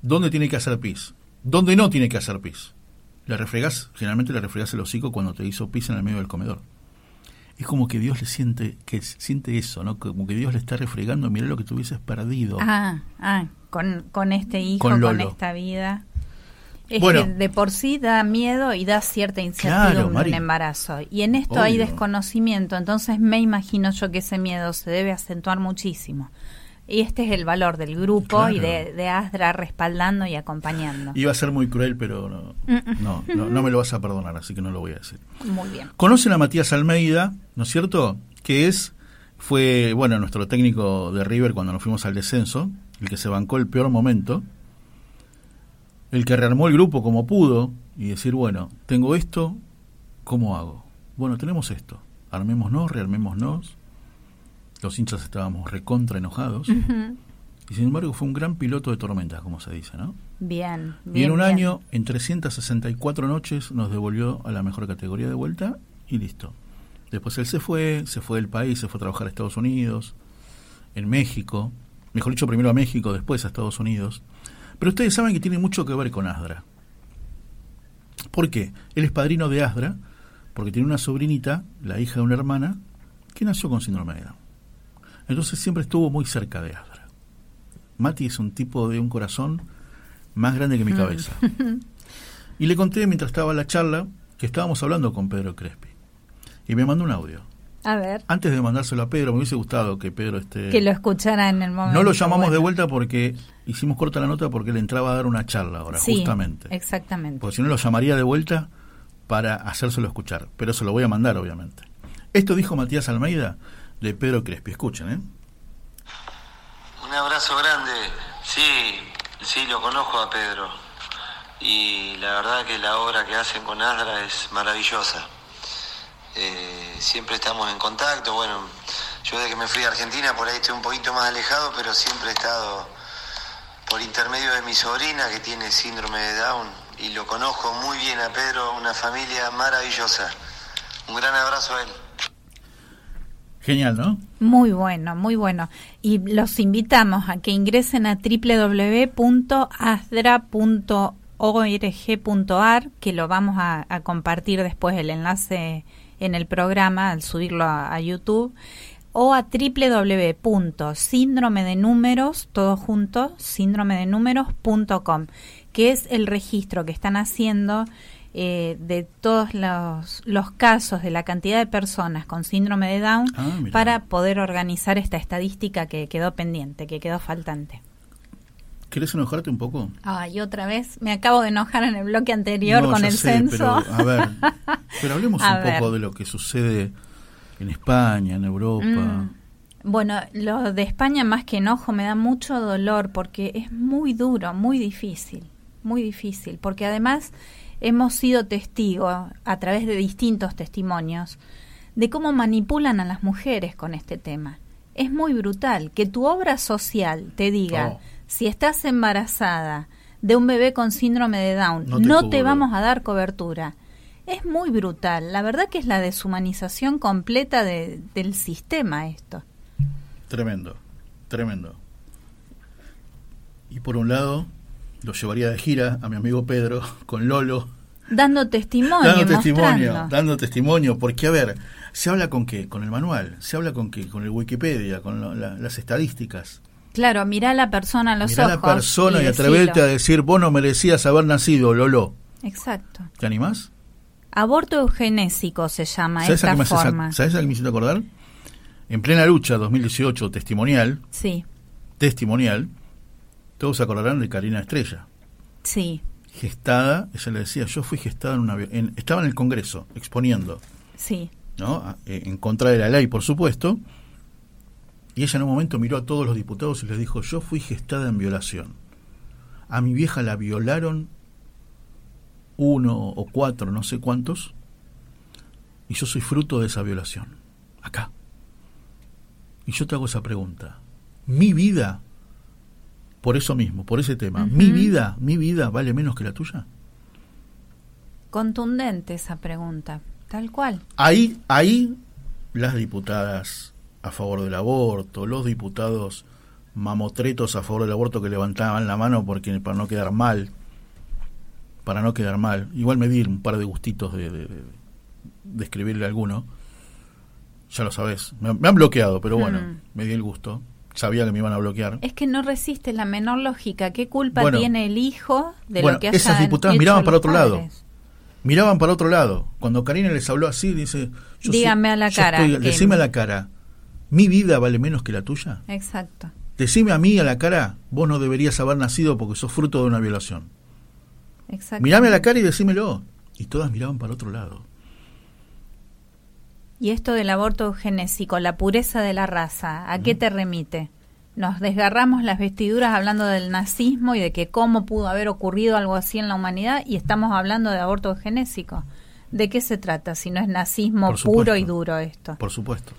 dónde tiene que hacer pis? ¿Dónde no tiene que hacer pis? Le refregas, generalmente le refregas el hocico cuando te hizo pis en el medio del comedor. Es como que Dios le siente, que siente eso, ¿no? Como que Dios le está refregando, mira lo que tuvieses perdido. Ah, ah, con, con este hijo, con esta vida. Es Bueno. que de por sí da miedo y da cierta incertidumbre Claro, en embarazo. Y en esto hay desconocimiento, entonces me imagino yo que ese miedo se debe acentuar muchísimo. Y este es el valor del grupo y de, de ASDRA respaldando y acompañando. Iba a ser muy cruel, pero no, no, no, no me lo vas a perdonar, así que no lo voy a decir. Muy bien. Conocen a Matías Almeida, ¿no es cierto? Que es, fue, bueno, nuestro técnico de River cuando nos fuimos al descenso, el que se bancó el peor momento, el que rearmó el grupo como pudo y decir, bueno, tengo esto, ¿cómo hago? Bueno, tenemos esto, armémonos, rearmémonos. Los hinchas estábamos recontra enojados. Y sin embargo fue un gran piloto de tormentas, como se dice, ¿no? Bien, Y en un bien. año, en 364 noches, nos devolvió a la mejor categoría de vuelta y listo. Después él se fue, se fue del país, se fue a trabajar a Estados Unidos, en México, mejor dicho, primero a México, después a Estados Unidos. Pero ustedes saben que tiene mucho que ver con Asdra. ¿Por qué? Él es padrino de Asdra porque tiene una sobrinita, la hija de una hermana, que nació con síndrome de Down. Entonces siempre estuvo muy cerca de Asdra. Mati es un tipo de un corazón más grande que mi Mm. cabeza. Y le conté mientras estaba en la charla que estábamos hablando con Pedro Crespi. Y me mandó un audio. A ver, Antes de mandárselo a Pedro, me hubiese gustado que Pedro esté... que lo escuchara en el momento. no lo llamamos de vuelta porque hicimos corta la nota porque le entraba a dar una charla ahora, Sí, justamente. Exactamente. Porque si no lo llamaría de vuelta para hacérselo escuchar. Pero se lo voy a mandar, obviamente. Esto dijo Matías Almeida de Pedro Crespi. Escuchen, ¿eh? Un abrazo grande. Sí, sí, lo conozco a Pedro. Y la verdad que la obra que hacen con Asdra es maravillosa. Eh, siempre estamos en contacto. Bueno, yo desde que me fui a Argentina por ahí estoy un poquito más alejado, pero siempre he estado por intermedio de mi sobrina que tiene síndrome de Down. Y lo conozco muy bien a Pedro, una familia maravillosa. Un gran abrazo a él. Genial, ¿no? Muy bueno, muy bueno. Y los invitamos a que ingresen a www.asdra.org.ar, que lo vamos a, a compartir después el enlace en el programa al subirlo a, a YouTube, o a www.síndrome de números, todo junto, síndrome de números.com, que es el registro que están haciendo eh, de todos los, los casos de la cantidad de personas con síndrome de Down Ah, para poder organizar esta estadística que quedó pendiente, que quedó faltante. ¿Querés enojarte un poco? Ay, otra vez, me acabo de enojar en el bloque anterior No, con el sé, censo. Pero, a ver, pero hablemos A un ver. poco de lo que sucede en España, en Europa. Mm. Bueno, lo de España más que enojo me da mucho dolor porque es muy duro, muy difícil, muy difícil, porque además hemos sido testigos a través de distintos testimonios de cómo manipulan a las mujeres con este tema. Es muy brutal que tu obra social te diga, Oh. Si estás embarazada de un bebé con síndrome de Down, No no te te, cubro. vamos a dar cobertura. Es muy brutal. La verdad que es la deshumanización completa de- del sistema esto. Tremendo, tremendo. Y por un lado, lo llevaría de gira a mi amigo Pedro con Lolo, Dando testimonio, dando testimonio, mostrando. dando testimonio, porque a ver, ¿se habla con qué? Con el manual, se habla con qué? Con el Wikipedia, con lo- la- las estadísticas. Claro, mirá a la persona a los Mirá a ojos. la persona y, atreverte a decir, vos no merecías haber nacido, Lolo. Exacto. ¿Te animás? Aborto eugenésico se llama ¿Sabes a, esta qué me haces a- forma. ¿Sabes a qué me hiciste acordar? En plena lucha 2018, testimonial, Sí, testimonial, todos se acordarán de Karina Estrella. sí, Gestada, ella le decía, yo fui gestada en una... en- estaba en el Congreso, exponiendo, sí. ¿no? A- eh, En contra de la ley, por supuesto. Y ella en un momento miró a todos los diputados y les dijo, yo fui gestada en violación. A mi vieja la violaron uno o cuatro, no sé cuántos, y yo soy fruto de esa violación. Acá. Y yo te hago esa pregunta. ¿Mi vida, por eso mismo, por ese tema, mi vida, mi vida vale menos que la tuya? Contundente esa pregunta, tal cual. Ahí, ahí las diputadas a favor del aborto, los diputados mamotretos a favor del aborto que levantaban la mano porque para no quedar mal, para no quedar mal, igual me di un par de gustitos de, de, escribirle a alguno, ya lo sabes, me, me han bloqueado, pero bueno, Mm. me di el gusto. sabía que me iban a bloquear. Es que no resiste la menor lógica. ¿Qué culpa Bueno. tiene el hijo de Bueno, lo que esas hayan diputadas miraban para otro lado. Miraban para otro lado. Cuando Karina les habló así, dice... yo Dígame soy- a la cara estoy- decime a la cara, ¿mi vida vale menos que la tuya? Exacto. Decime a mí a la cara, vos no deberías haber nacido porque sos fruto de una violación. Exacto. Mirame a la cara y decímelo. Y todas miraban para otro lado. Y esto del aborto eugenésico, la pureza de la raza, ¿a qué te remite? Nos desgarramos las vestiduras hablando del nazismo y de que cómo pudo haber ocurrido algo así en la humanidad y estamos hablando de aborto eugenésico. ¿De qué se trata si no es nazismo puro y duro esto? Por supuesto.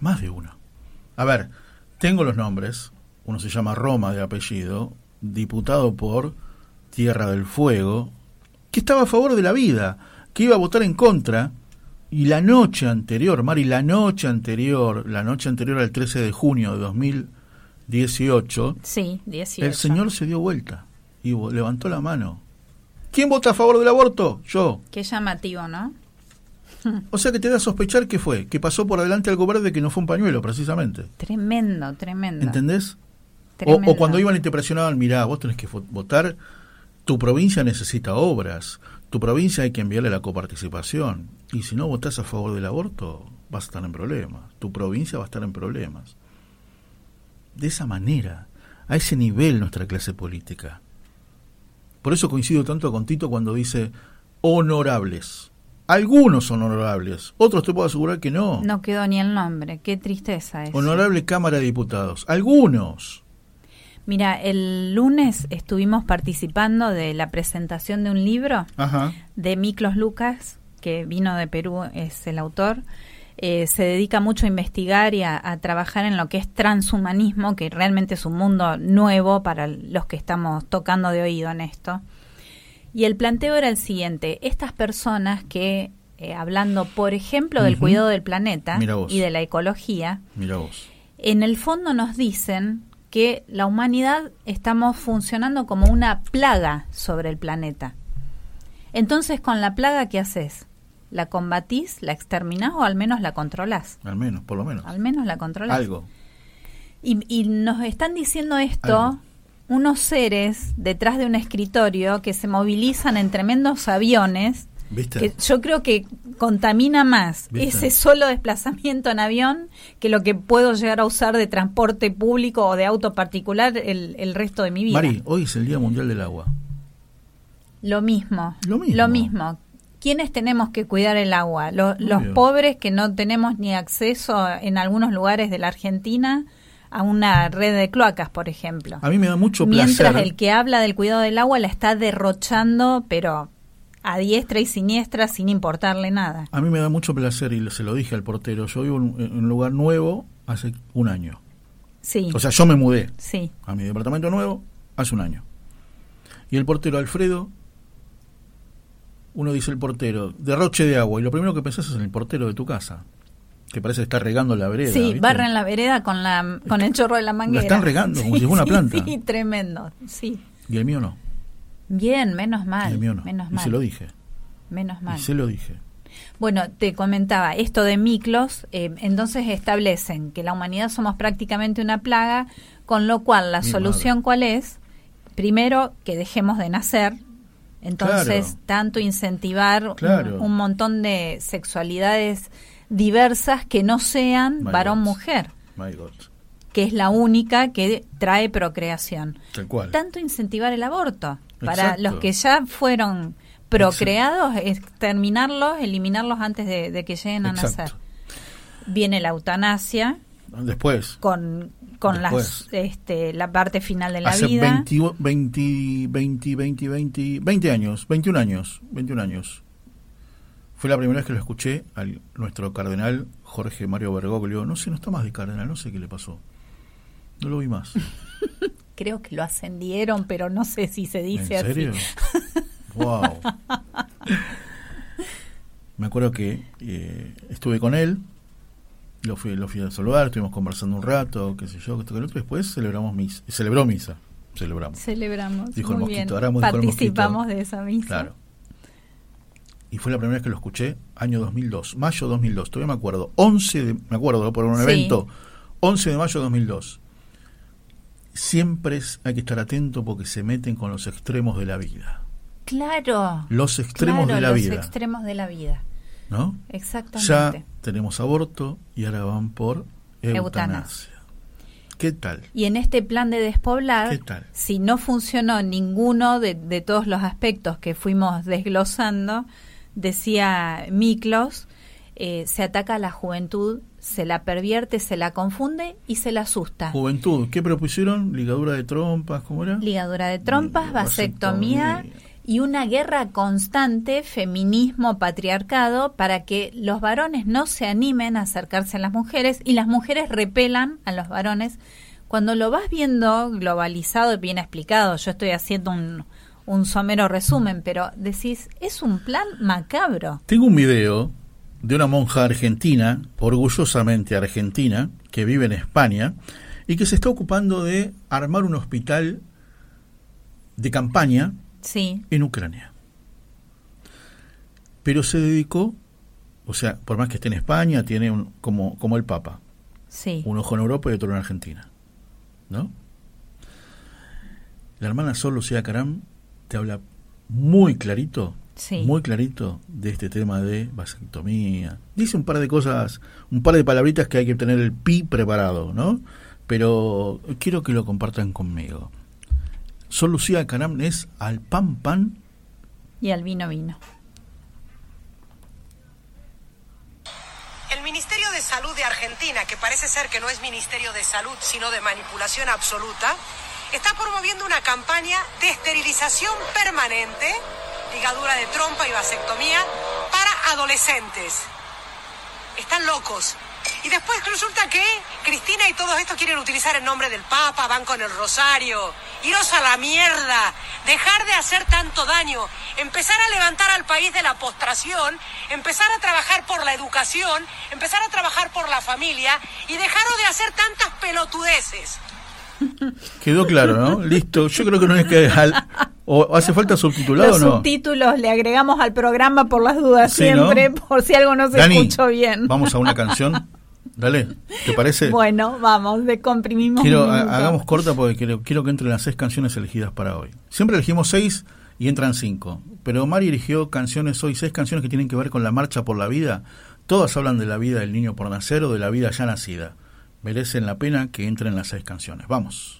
Más de uno. A ver, tengo los nombres. Uno se llama Roma de apellido, diputado por Tierra del Fuego, que estaba a favor de la vida, que iba a votar en contra. Y la noche anterior, Mari, la noche anterior, la noche anterior al 13 de junio de 2018, Sí, 18. el señor se dio vuelta y levantó la mano. ¿Quién vota a favor del aborto? Yo. Qué llamativo, ¿no? O sea que te da a sospechar que fue, que pasó por adelante algo verde que no fue un pañuelo, precisamente. Tremendo, tremendo. ¿Entendés? O, Tremendo. o cuando iban y te presionaban, mirá, vos tenés que vo- votar, tu provincia necesita obras, tu provincia hay que enviarle la coparticipación, y si no votás a favor del aborto, vas a estar en problemas, tu provincia va a estar en problemas. De esa manera, a ese nivel nuestra clase política. Por eso coincido tanto con Tito cuando dice honorables. Algunos son honorables, otros te puedo asegurar que no. No quedó ni el nombre. Qué tristeza es. Honorable Cámara de Diputados. Algunos. Mira, el lunes estuvimos participando de la presentación de un libro Ajá. de Miklos Lucas, que vino de Perú, es el autor. Eh, se dedica mucho a investigar y a, a trabajar en lo que es transhumanismo, que realmente es un mundo nuevo para los que estamos tocando de oído en esto. Y el planteo era el siguiente, estas personas que, eh, hablando por ejemplo del cuidado del planeta y de la ecología, en el fondo nos dicen que la humanidad estamos funcionando como una plaga sobre el planeta. Entonces, con la plaga, ¿qué haces? ¿La combatís, la exterminás o al menos la controlás? Al menos, por lo menos. Al menos la controlás. Algo. Y, y nos están diciendo esto Algo. Unos seres detrás de un escritorio que se movilizan en tremendos aviones ¿Viste? que yo creo que contamina más ¿Viste? ese solo desplazamiento en avión que lo que puedo llegar a usar de transporte público o de auto particular el, el resto de mi vida. Mari, hoy es el Día Mundial del Agua. Lo mismo. Lo mismo. Lo mismo. ¿Quiénes tenemos que cuidar el agua? Lo- los pobres que no tenemos ni acceso en algunos lugares de la Argentina a una red de cloacas, por ejemplo. A mí me da mucho Mientras placer. el que habla del cuidado del agua la está derrochando, pero a diestra y siniestra sin importarle nada. A mí me da mucho placer y se lo dije al portero. Yo vivo en en un lugar nuevo hace un año. Sí, O sea, yo me mudé sí. a mi departamento nuevo hace un año. Y el portero Alfredo, uno dice el portero, derroche de agua. Y lo primero que pensás es en el portero de tu casa, que parece está regando la vereda. Sí, ¿viste? barren la vereda con, la, con el chorro de la manguera. están regando como si fuera una planta. Sí, tremendo. Sí. Y el mío no. Bien, menos mal. y el mío no. Menos y mal. se lo dije. Menos mal. Y se lo dije. Bueno, te comentaba, esto de Miklos, eh, entonces establecen que la humanidad somos prácticamente una plaga, con lo cual la Mi solución cuál es? Primero, que dejemos de nacer, entonces Claro. tanto incentivar un, montón de sexualidades diversas que no sean varón-mujer, que es la única que trae procreación. Tal cual. Tanto incentivar el aborto, para Exacto. los que ya fueron procreados, exterminarlos, eliminarlos antes de, de que lleguen a Exacto. nacer. Viene la eutanasia Después. con, con las, Después. este, la parte final de la hace vida. 20, 20, 20, 20, 20, 20 años, 21 años, 21 años. Fue la primera vez que lo escuché a nuestro cardenal Jorge Mario Bergoglio. No sé, no está más de cardenal, no sé qué le pasó. No lo vi más. Creo que lo ascendieron, pero no sé si se dice ¿En serio? así. wow. Me acuerdo que eh, estuve con él, lo fui, lo fui a saludar, estuvimos conversando un rato, qué sé yo, esto que lo otro, después celebramos misa, celebró misa, celebramos. Celebramos. Dijo el mosquito, bien. Dijo el Participamos mosquito. de esa misa. Claro. Y fue la primera vez que lo escuché, año 2002, mayo 2002, todavía me acuerdo, 11 de, me acuerdo por un Sí. evento, 11 de mayo 2002. siempre hay que estar atento porque se meten con los extremos de la vida. Claro. Los extremos de la los vida. Los extremos de la vida. ¿No? Exactamente. Ya tenemos aborto y ahora van por eutanasia. ¿Qué tal? Y en este plan de despoblar, ¿Qué tal? si no funcionó ninguno de, de, todos los aspectos que fuimos desglosando, decía Miklos, eh, se ataca a la juventud, se la pervierte, se la confunde y se la asusta. Juventud, ¿qué propusieron? ¿Ligadura de trompas? ¿Cómo era? Ligadura de trompas, vasectomía. vasectomía y una guerra constante, feminismo, patriarcado, para que los varones no se animen a acercarse a las mujeres y las mujeres repelan a los varones. Cuando lo vas viendo globalizado y bien explicado, yo estoy haciendo un, un somero resumen, pero decís, es un plan macabro. Tengo un video de una monja argentina, orgullosamente argentina, que vive en España y que se está ocupando de armar un hospital de campaña sí. en Ucrania. Pero se dedicó, o sea, por más que esté en España, tiene un, como, como el Papa. Sí. Un ojo en Europa y otro en Argentina. ¿No? La hermana Sol Lucía Caram te habla muy clarito, sí. muy clarito de este tema de vasectomía. Dice un par de cosas, un par de palabritas que hay que tener el pi preparado, ¿no? Pero quiero que lo compartan conmigo. Sol Lucía Caram es al pan pan y al vino vino. El Ministerio de Salud de Argentina, que parece ser que no es Ministerio de Salud, sino de manipulación absoluta, está promoviendo una campaña de esterilización permanente, ligadura de trompa y vasectomía para adolescentes. Están locos. Y después resulta que Cristina y todos estos quieren utilizar el nombre del Papa, van con el rosario. Iros a la mierda, dejar de hacer tanto daño, empezar a levantar al país de la postración, empezar a trabajar por la educación, empezar a trabajar por la familia y dejaros de hacer tantas pelotudeces. Quedó claro, ¿no? Listo. Yo creo que no es que al, o hace falta subtitulado Los o no. subtítulos le agregamos al programa por las dudas Sí, siempre, ¿no? por si algo no se Dani, escuchó bien. Vamos a una canción. Dale, ¿te parece? Bueno, vamos, decomprimimos. Quiero, un ha- minuto. hagamos corta porque quiero, quiero que entren las seis canciones elegidas para hoy. Siempre elegimos seis y entran cinco. Pero Mari eligió canciones hoy, seis canciones que tienen que ver con la marcha por la vida. Todas hablan de la vida del niño por nacer o de la vida ya nacida. Merecen la pena que entren las seis canciones. Vamos.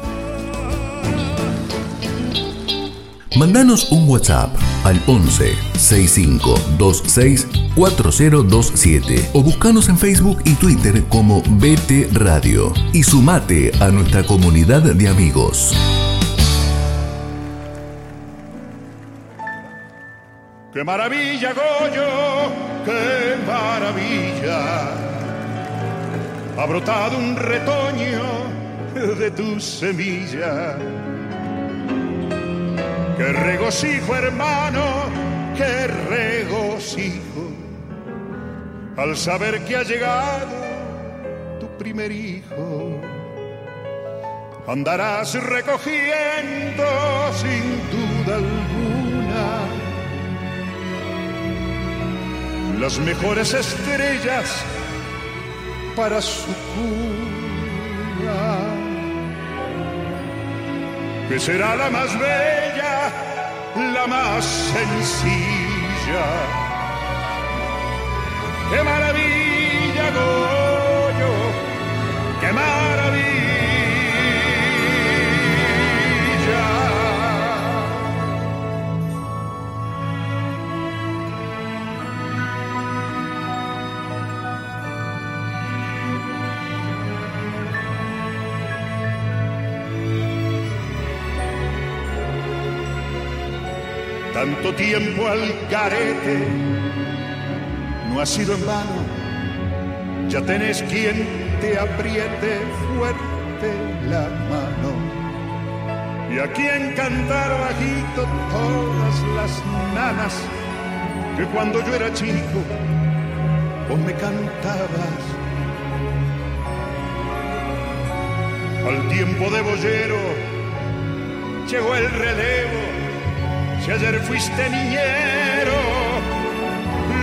Mandanos un WhatsApp al 11 65 26 4027 o buscanos en Facebook y Twitter como BT Radio y sumate a nuestra comunidad de amigos. ¡Qué maravilla, Goyo! ¡Qué maravilla! Ha brotado un retoño de tu semilla. ¡Qué regocijo, hermano! ¡Qué regocijo! al saber que ha llegado tu primer hijo. Andarás recogiendo sin duda alguna las mejores estrellas para su cuna, que será la más bella, la más sencilla ¡Qué maravilla, Goyo! ¡Qué maravilla! Tanto tiempo al carete no ha sido en vano. Ya tenés quien te apriete fuerte la mano. Y a quien cantar bajito todas las nanas que cuando yo era chico vos me cantabas. Al tiempo de boyero llegó el relevo. Si ayer fuiste niñero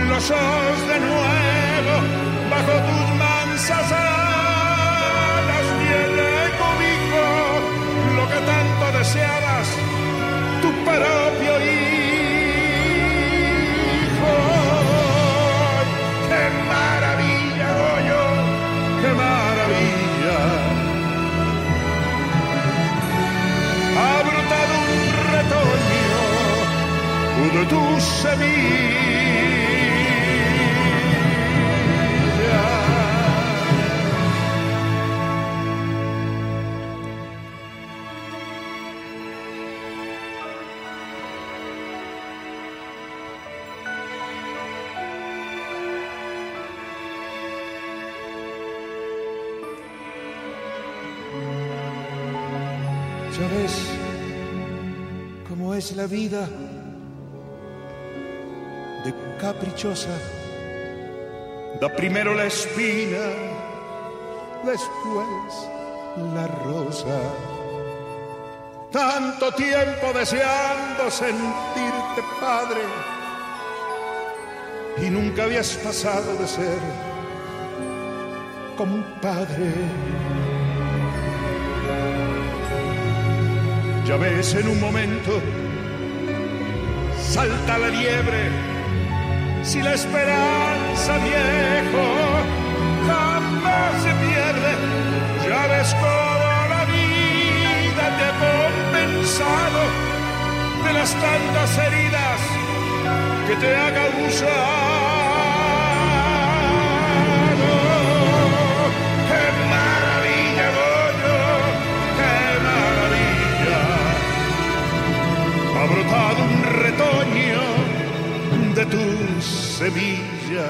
los sos de nuevo bajo tus mansas alas tiene cobijo lo que tanto deseabas tu propio hijo tus semillas ¿Sabes cómo es la vida de caprichosa? Da primero la espina, después la rosa. Tanto tiempo deseando sentirte padre y nunca habías pasado de ser como padre. Ya ves en un momento salta la liebre si la esperanza viejo jamás se pierde. Ya ves cómo la vida te ha compensado de las tantas heridas que te ha causado. ¡Qué maravilla, Goyo! ¡Qué maravilla! Ha brotado de tu semilla.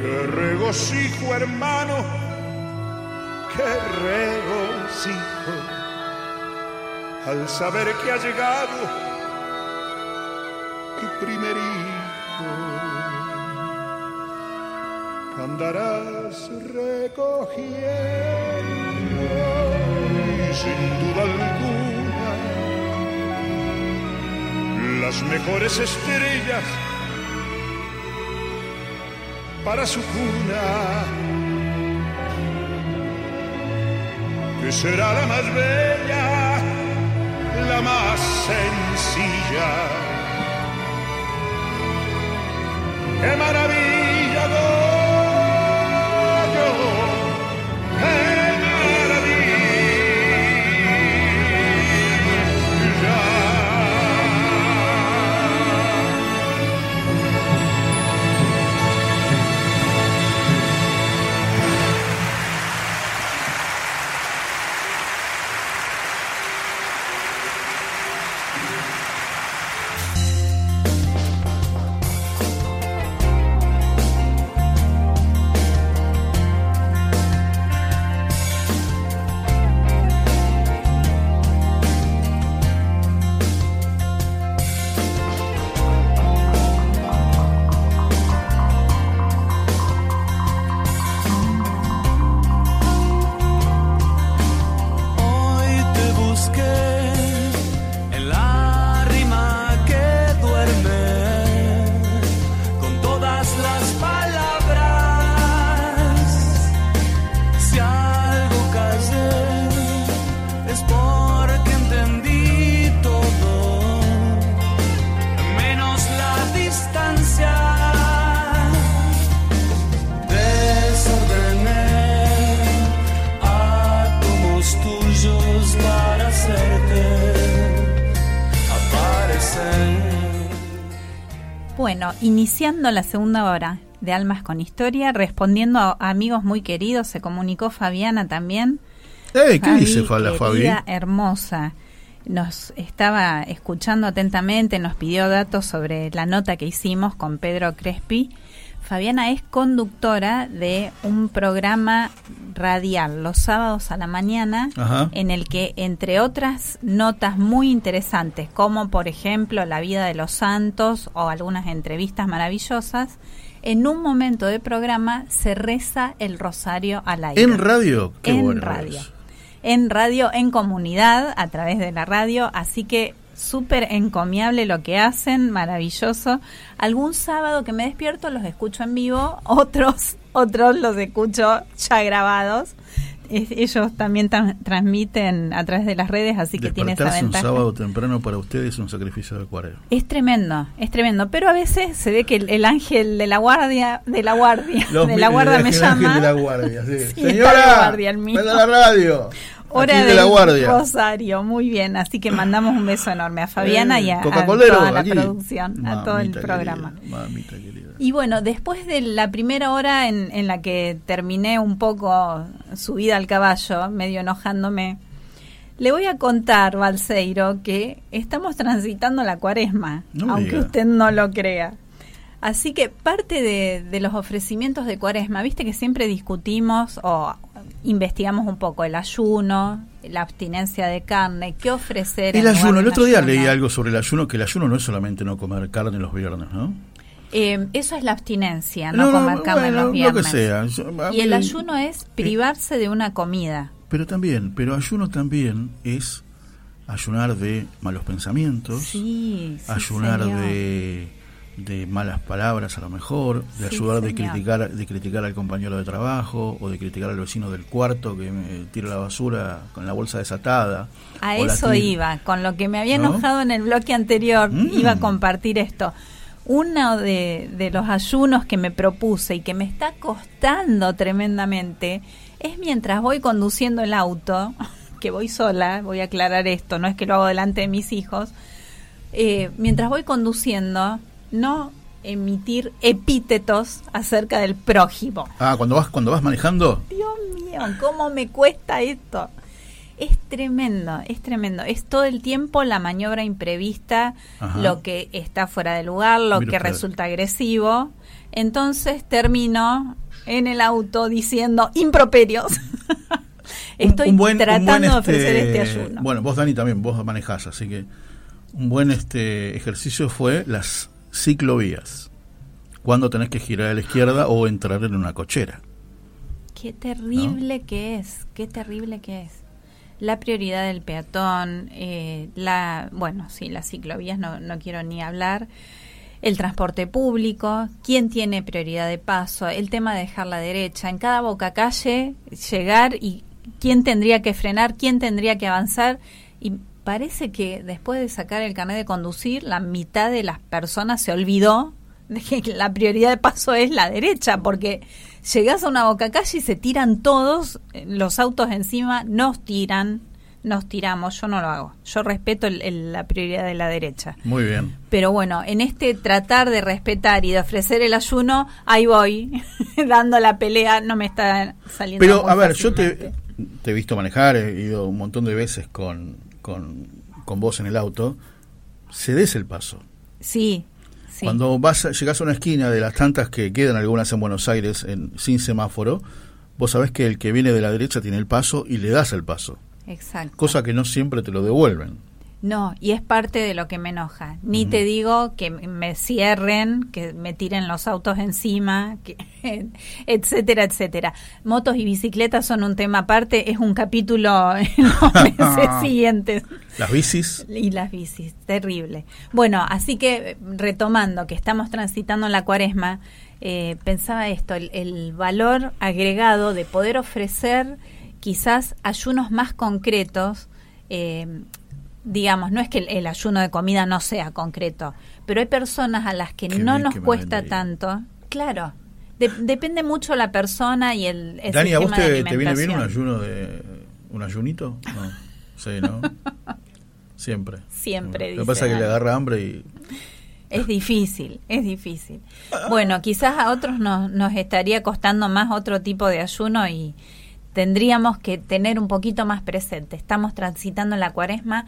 ¡Qué regocijo, hermano! ¡Qué regocijo! al saber que ha llegado tu primer hijo. Andarás recogiendo sin duda alguna las mejores estrellas para su cuna. Que será la más bella la más sencilla. ¡Qué maravilla, iniciando la segunda hora de Almas con Historia, respondiendo a amigos muy queridos, se comunicó Fabiana también. ¡Ey! ¿Qué Fabi, dice Fabi? hermosa. Nos estaba escuchando atentamente, nos pidió datos sobre la nota que hicimos con Pedro Crespi. Fabiana es conductora de un programa radial los sábados a la mañana Ajá. en el que, entre otras notas muy interesantes, como por ejemplo la vida de los santos o algunas entrevistas maravillosas, en un momento de programa se reza el rosario al aire. ¿En radio? Qué en bueno radio. En radio, en comunidad, a través de la radio. Así que súper encomiable lo que hacen, maravilloso. Algún sábado que me despierto los escucho en vivo, otros, otros los escucho ya grabados. Es- ellos también tam- transmiten a través de las redes, así que tiene esa Despertarse un ventaja. sábado temprano para ustedes es un sacrificio de acuario. Es tremendo, es tremendo. Pero a veces se ve que el, el ángel de la guardia, de la guardia, de la guardia me llama. de la guardia, sí. Señora, guardia el la radio. Hora de de la guardia. Rosario, muy bien. Así que mandamos un beso enorme a Fabiana Eh, y a, toda la aquí. producción, a todo el programa. querida. Y bueno, después de la primera hora en, en la que terminé un poco subida al caballo, medio enojándome, le voy a contar, Balseiro, que estamos transitando la cuaresma, No aunque diga. usted no lo crea. Así que parte de, de los ofrecimientos de cuaresma, viste que siempre discutimos o investigamos un poco el ayuno, la abstinencia de carne, qué ofrecer. El ayuno, el otro día ayuno. leí algo sobre el ayuno, que el ayuno no es solamente no comer carne los viernes, ¿no? Eh, eso es la abstinencia, no, comer carne bueno, los Lo viernes. que sea. Yo- Y el ayuno es privarse de una comida. Pero también, pero ayuno también es ayunar de malos pensamientos, Sí, sí, ayunar señor. de, de malas palabras a lo mejor, de Sí, ayudar de criticar, de criticar al compañero de trabajo o de criticar al vecino del cuarto que me tira la basura con la bolsa desatada. A eso iba, con lo que me había ¿No? enojado en el bloque anterior, Mm. iba a compartir esto. Uno de, de los ayunos que me propuse y que me está costando tremendamente es mientras voy conduciendo el auto, que voy sola, voy a aclarar esto, no es que lo hago delante de mis hijos, eh, mientras voy conduciendo, no emitir epítetos acerca del prójimo. Ah, cuando vas, cuando vas manejando, Dios mío, ¿cómo me cuesta esto? Es tremendo, es tremendo. Es todo el tiempo la maniobra imprevista, Ajá. lo que está fuera de lugar, lo que usted. resulta agresivo. Entonces termino en el auto diciendo improperios. Estoy un buen, un tratando de ofrecer este, este ayuno. Bueno, vos Dani también, vos manejás, así que un buen este ejercicio fue las ciclovías. Cuando tenés que girar a la izquierda o entrar en una cochera. Qué terrible que es, qué terrible que es. La prioridad del peatón, eh, la, bueno, sí, las ciclovías no, no quiero ni hablar, el transporte público, quién tiene prioridad de paso, el tema de dejar la derecha, en cada boca calle llegar y quién tendría que frenar, quién tendría que avanzar y parece que después de sacar el carnet de conducir, la mitad de las personas se olvidó de que la prioridad de paso es la derecha, porque llegás a una boca calle y se tiran todos, eh, los autos encima nos tiran, nos tiramos, yo no lo hago, yo respeto el- el- la prioridad de la derecha. Muy bien. Pero bueno, en este tratar de respetar y de ofrecer el ayuno, ahí voy, dando la pelea, no me está saliendo. Pero muy a ver, yo te, te he visto manejar, he ido un montón de veces con, con, con vos en el auto. Cedes el paso. Sí, sí. Cuando vas a- llegás a una esquina de las tantas que quedan algunas en Buenos Aires en, sin semáforo, vos sabés que el que viene de la derecha tiene el paso y le das el paso. Exacto. Cosa que no siempre te lo devuelven. No, y es parte de lo que me enoja. Ni te digo que me cierren, que me tiren los autos encima, que, etcétera, etcétera. Motos y bicicletas son un tema aparte, es un capítulo en los meses siguientes. Las bicis, Y las bicis, terrible. Bueno, así que retomando que estamos transitando en la cuaresma, eh, pensaba esto, el, el valor agregado de poder ofrecer quizás ayunos más concretos, eh, digamos, no es que el, el ayuno de comida no sea concreto, pero hay personas a las que Qué no nos cuesta tanto, claro. de- depende mucho la persona y el, el Dani, ¿a vos te, te viene bien un ayuno de un ayunito? No. Sí, ¿no? Siempre. Siempre, Lo dice que pasa es que le agarra hambre y Es difícil, es difícil. Bueno, quizás a otros nos, nos estaría costando más otro tipo de ayuno y tendríamos que tener un poquito más presente. Estamos transitando la cuaresma.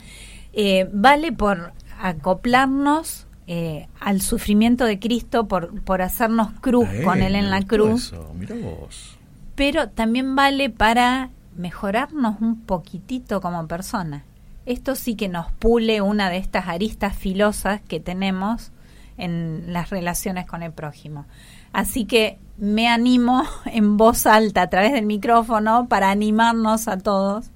Eh, vale por acoplarnos eh, al sufrimiento de Cristo, por, por hacernos cruz Eh, con Él en la cruz, eso, mirá vos. pero también vale para mejorarnos un poquitito como persona. Esto sí que nos pule una de estas aristas filosas que tenemos en las relaciones con el prójimo. Así que me animo en voz alta a través del micrófono para animarnos a todos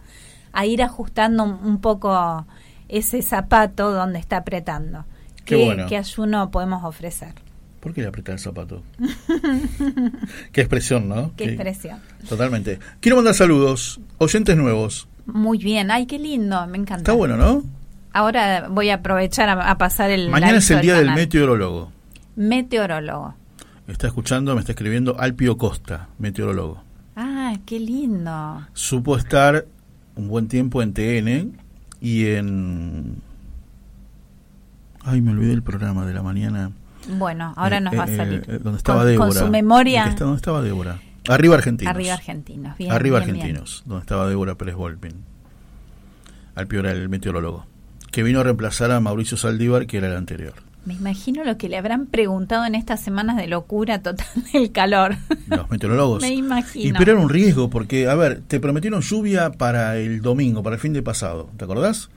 a ir ajustando un, un poco ese zapato donde está apretando. Qué ¿Qué, bueno. qué ayuno podemos ofrecer? ¿Por qué le apretar el zapato? Qué expresión, ¿no? Qué expresión. Totalmente. Quiero mandar saludos. Oyentes nuevos. Muy bien, ay, qué lindo, me encanta. Está bueno, ¿no? Ahora voy a aprovechar a, a pasar el. Mañana es el día del meteorólogo. Meteorólogo. Está escuchando, me está escribiendo Alpio Costa, meteorólogo. Ah, qué lindo. Supo estar un buen tiempo en TN y en... Ay, me olvidé el programa de la mañana. Bueno, ahora Eh, nos va a eh, salir. eh, donde estaba con, Débora. con su memoria. ¿De qué está- ¿Dónde estaba Débora? Arriba Argentinos. Arriba Argentinos. Bien, Arriba bien, bien. Argentinos, donde estaba Débora Pérez Volpin. Alpio era el meteorólogo. Que vino a reemplazar a Mauricio Saldívar, que era el anterior. Me imagino lo que le habrán preguntado en estas semanas de locura total del calor. Los meteorólogos. Me imagino. Y pero era un riesgo, porque, a ver, te prometieron lluvia para el domingo, para el fin de pasado. ¿Te acordás?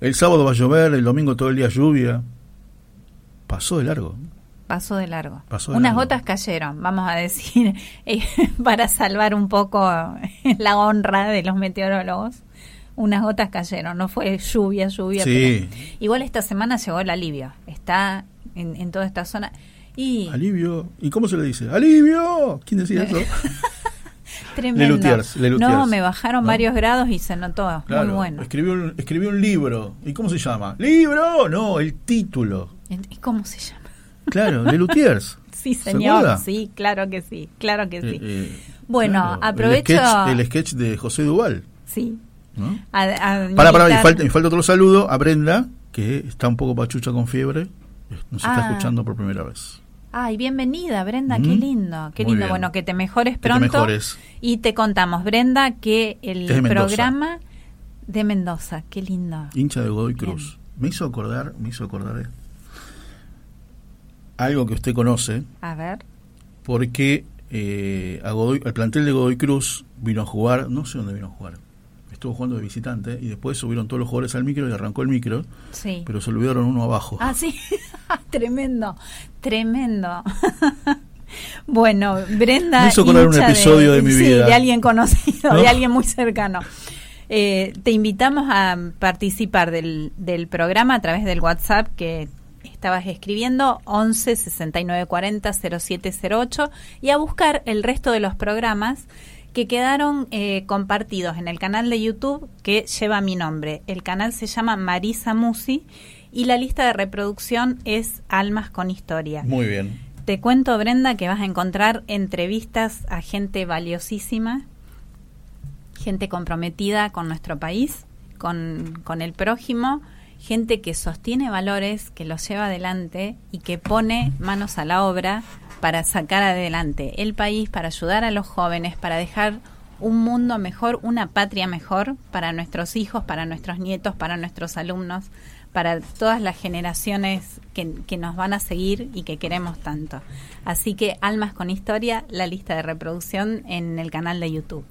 El sábado va a llover, el domingo todo el día lluvia. Pasó de largo. Pasó de largo. Pasó de Unas largo. gotas cayeron, vamos a decir, eh, para salvar un poco la honra de los meteorólogos. Unas gotas cayeron, no fue lluvia, lluvia. Sí. pero- igual esta semana llegó el alivio, está en, en toda esta zona. Y Alivio. ¿Y cómo se le dice? ¡Alivio! ¿Quién decía eso? tremendo. Lelutiers, Lelutiers. No, me bajaron ¿No? varios grados y se notó. Claro, Muy bueno. Escribió un, escribió un libro. ¿Y cómo se llama? ¿Libro? No, el título. ¿Y cómo se llama? Claro, Lelutiers. Sí, ¿Se señor. Sí, claro que sí, claro que sí. Eh, eh, bueno, claro, aprovecho. El sketch, el sketch de José Duval. Sí. ¿No? a- a Para, para, me falta, me falta otro saludo a Brenda, que está un poco pachucha con fiebre. Nos está Ah. escuchando por primera vez. Ay, bienvenida, Brenda, qué Mm. lindo, qué Muy lindo. bien. Bueno, que te mejores Que te pronto. mejores. Y te contamos, Brenda, que el de programa de Mendoza, qué lindo. Hincha de Godoy Cruz. Me hizo acordar, me hizo acordar de algo que usted conoce, A ver. porque eh, a Godoy, al plantel de Godoy Cruz vino a jugar, no sé dónde vino a jugar, estuvo jugando de visitante y después subieron todos los jugadores al micro y arrancó el micro, Sí. pero se olvidaron uno abajo. Ah, sí. tremendo, tremendo. bueno, Brenda. Me hizo un episodio de mi sí, vida. de alguien conocido, ¿No? de alguien muy cercano. Eh, te invitamos a participar del, del programa a través del WhatsApp que estabas escribiendo 11 69 40 0708 y a buscar el resto de los programas que quedaron eh, compartidos en el canal de YouTube que lleva mi nombre. El canal se llama Marisa Musi y la lista de reproducción es Almas con Historia. Muy bien. Te cuento, Brenda, que vas a encontrar entrevistas a gente valiosísima, gente comprometida con nuestro país, con, con el prójimo, gente que sostiene valores, que los lleva adelante y que pone manos a la obra para sacar adelante el país, para ayudar a los jóvenes, para dejar un mundo mejor, una patria mejor para nuestros hijos, para nuestros nietos, para nuestros alumnos, para todas las generaciones que, que nos van a seguir y que queremos tanto. Así que Almas con Historia, la lista de reproducción en el canal de YouTube.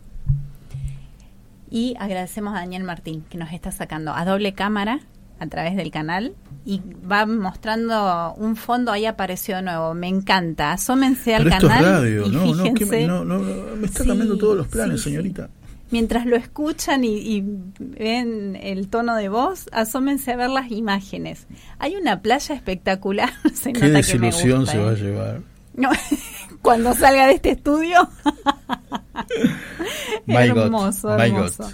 Y agradecemos a Daniel Martín que nos está sacando a doble cámara a través del canal y va mostrando un fondo ahí apareció de nuevo. Me encanta. Asómense al Pero esto es canal radio, y no, no, ¿qué fíjense. me- no, no, no, me está Sí, cambiando todos los planes, sí, señorita. Mientras lo escuchan y, y ven el tono de voz, asómense a ver las imágenes. Hay una playa espectacular. se Qué nota que me desilusión gusta, se va a ¿eh? llevar. No, cuando salga de este estudio. Hermoso, hermoso.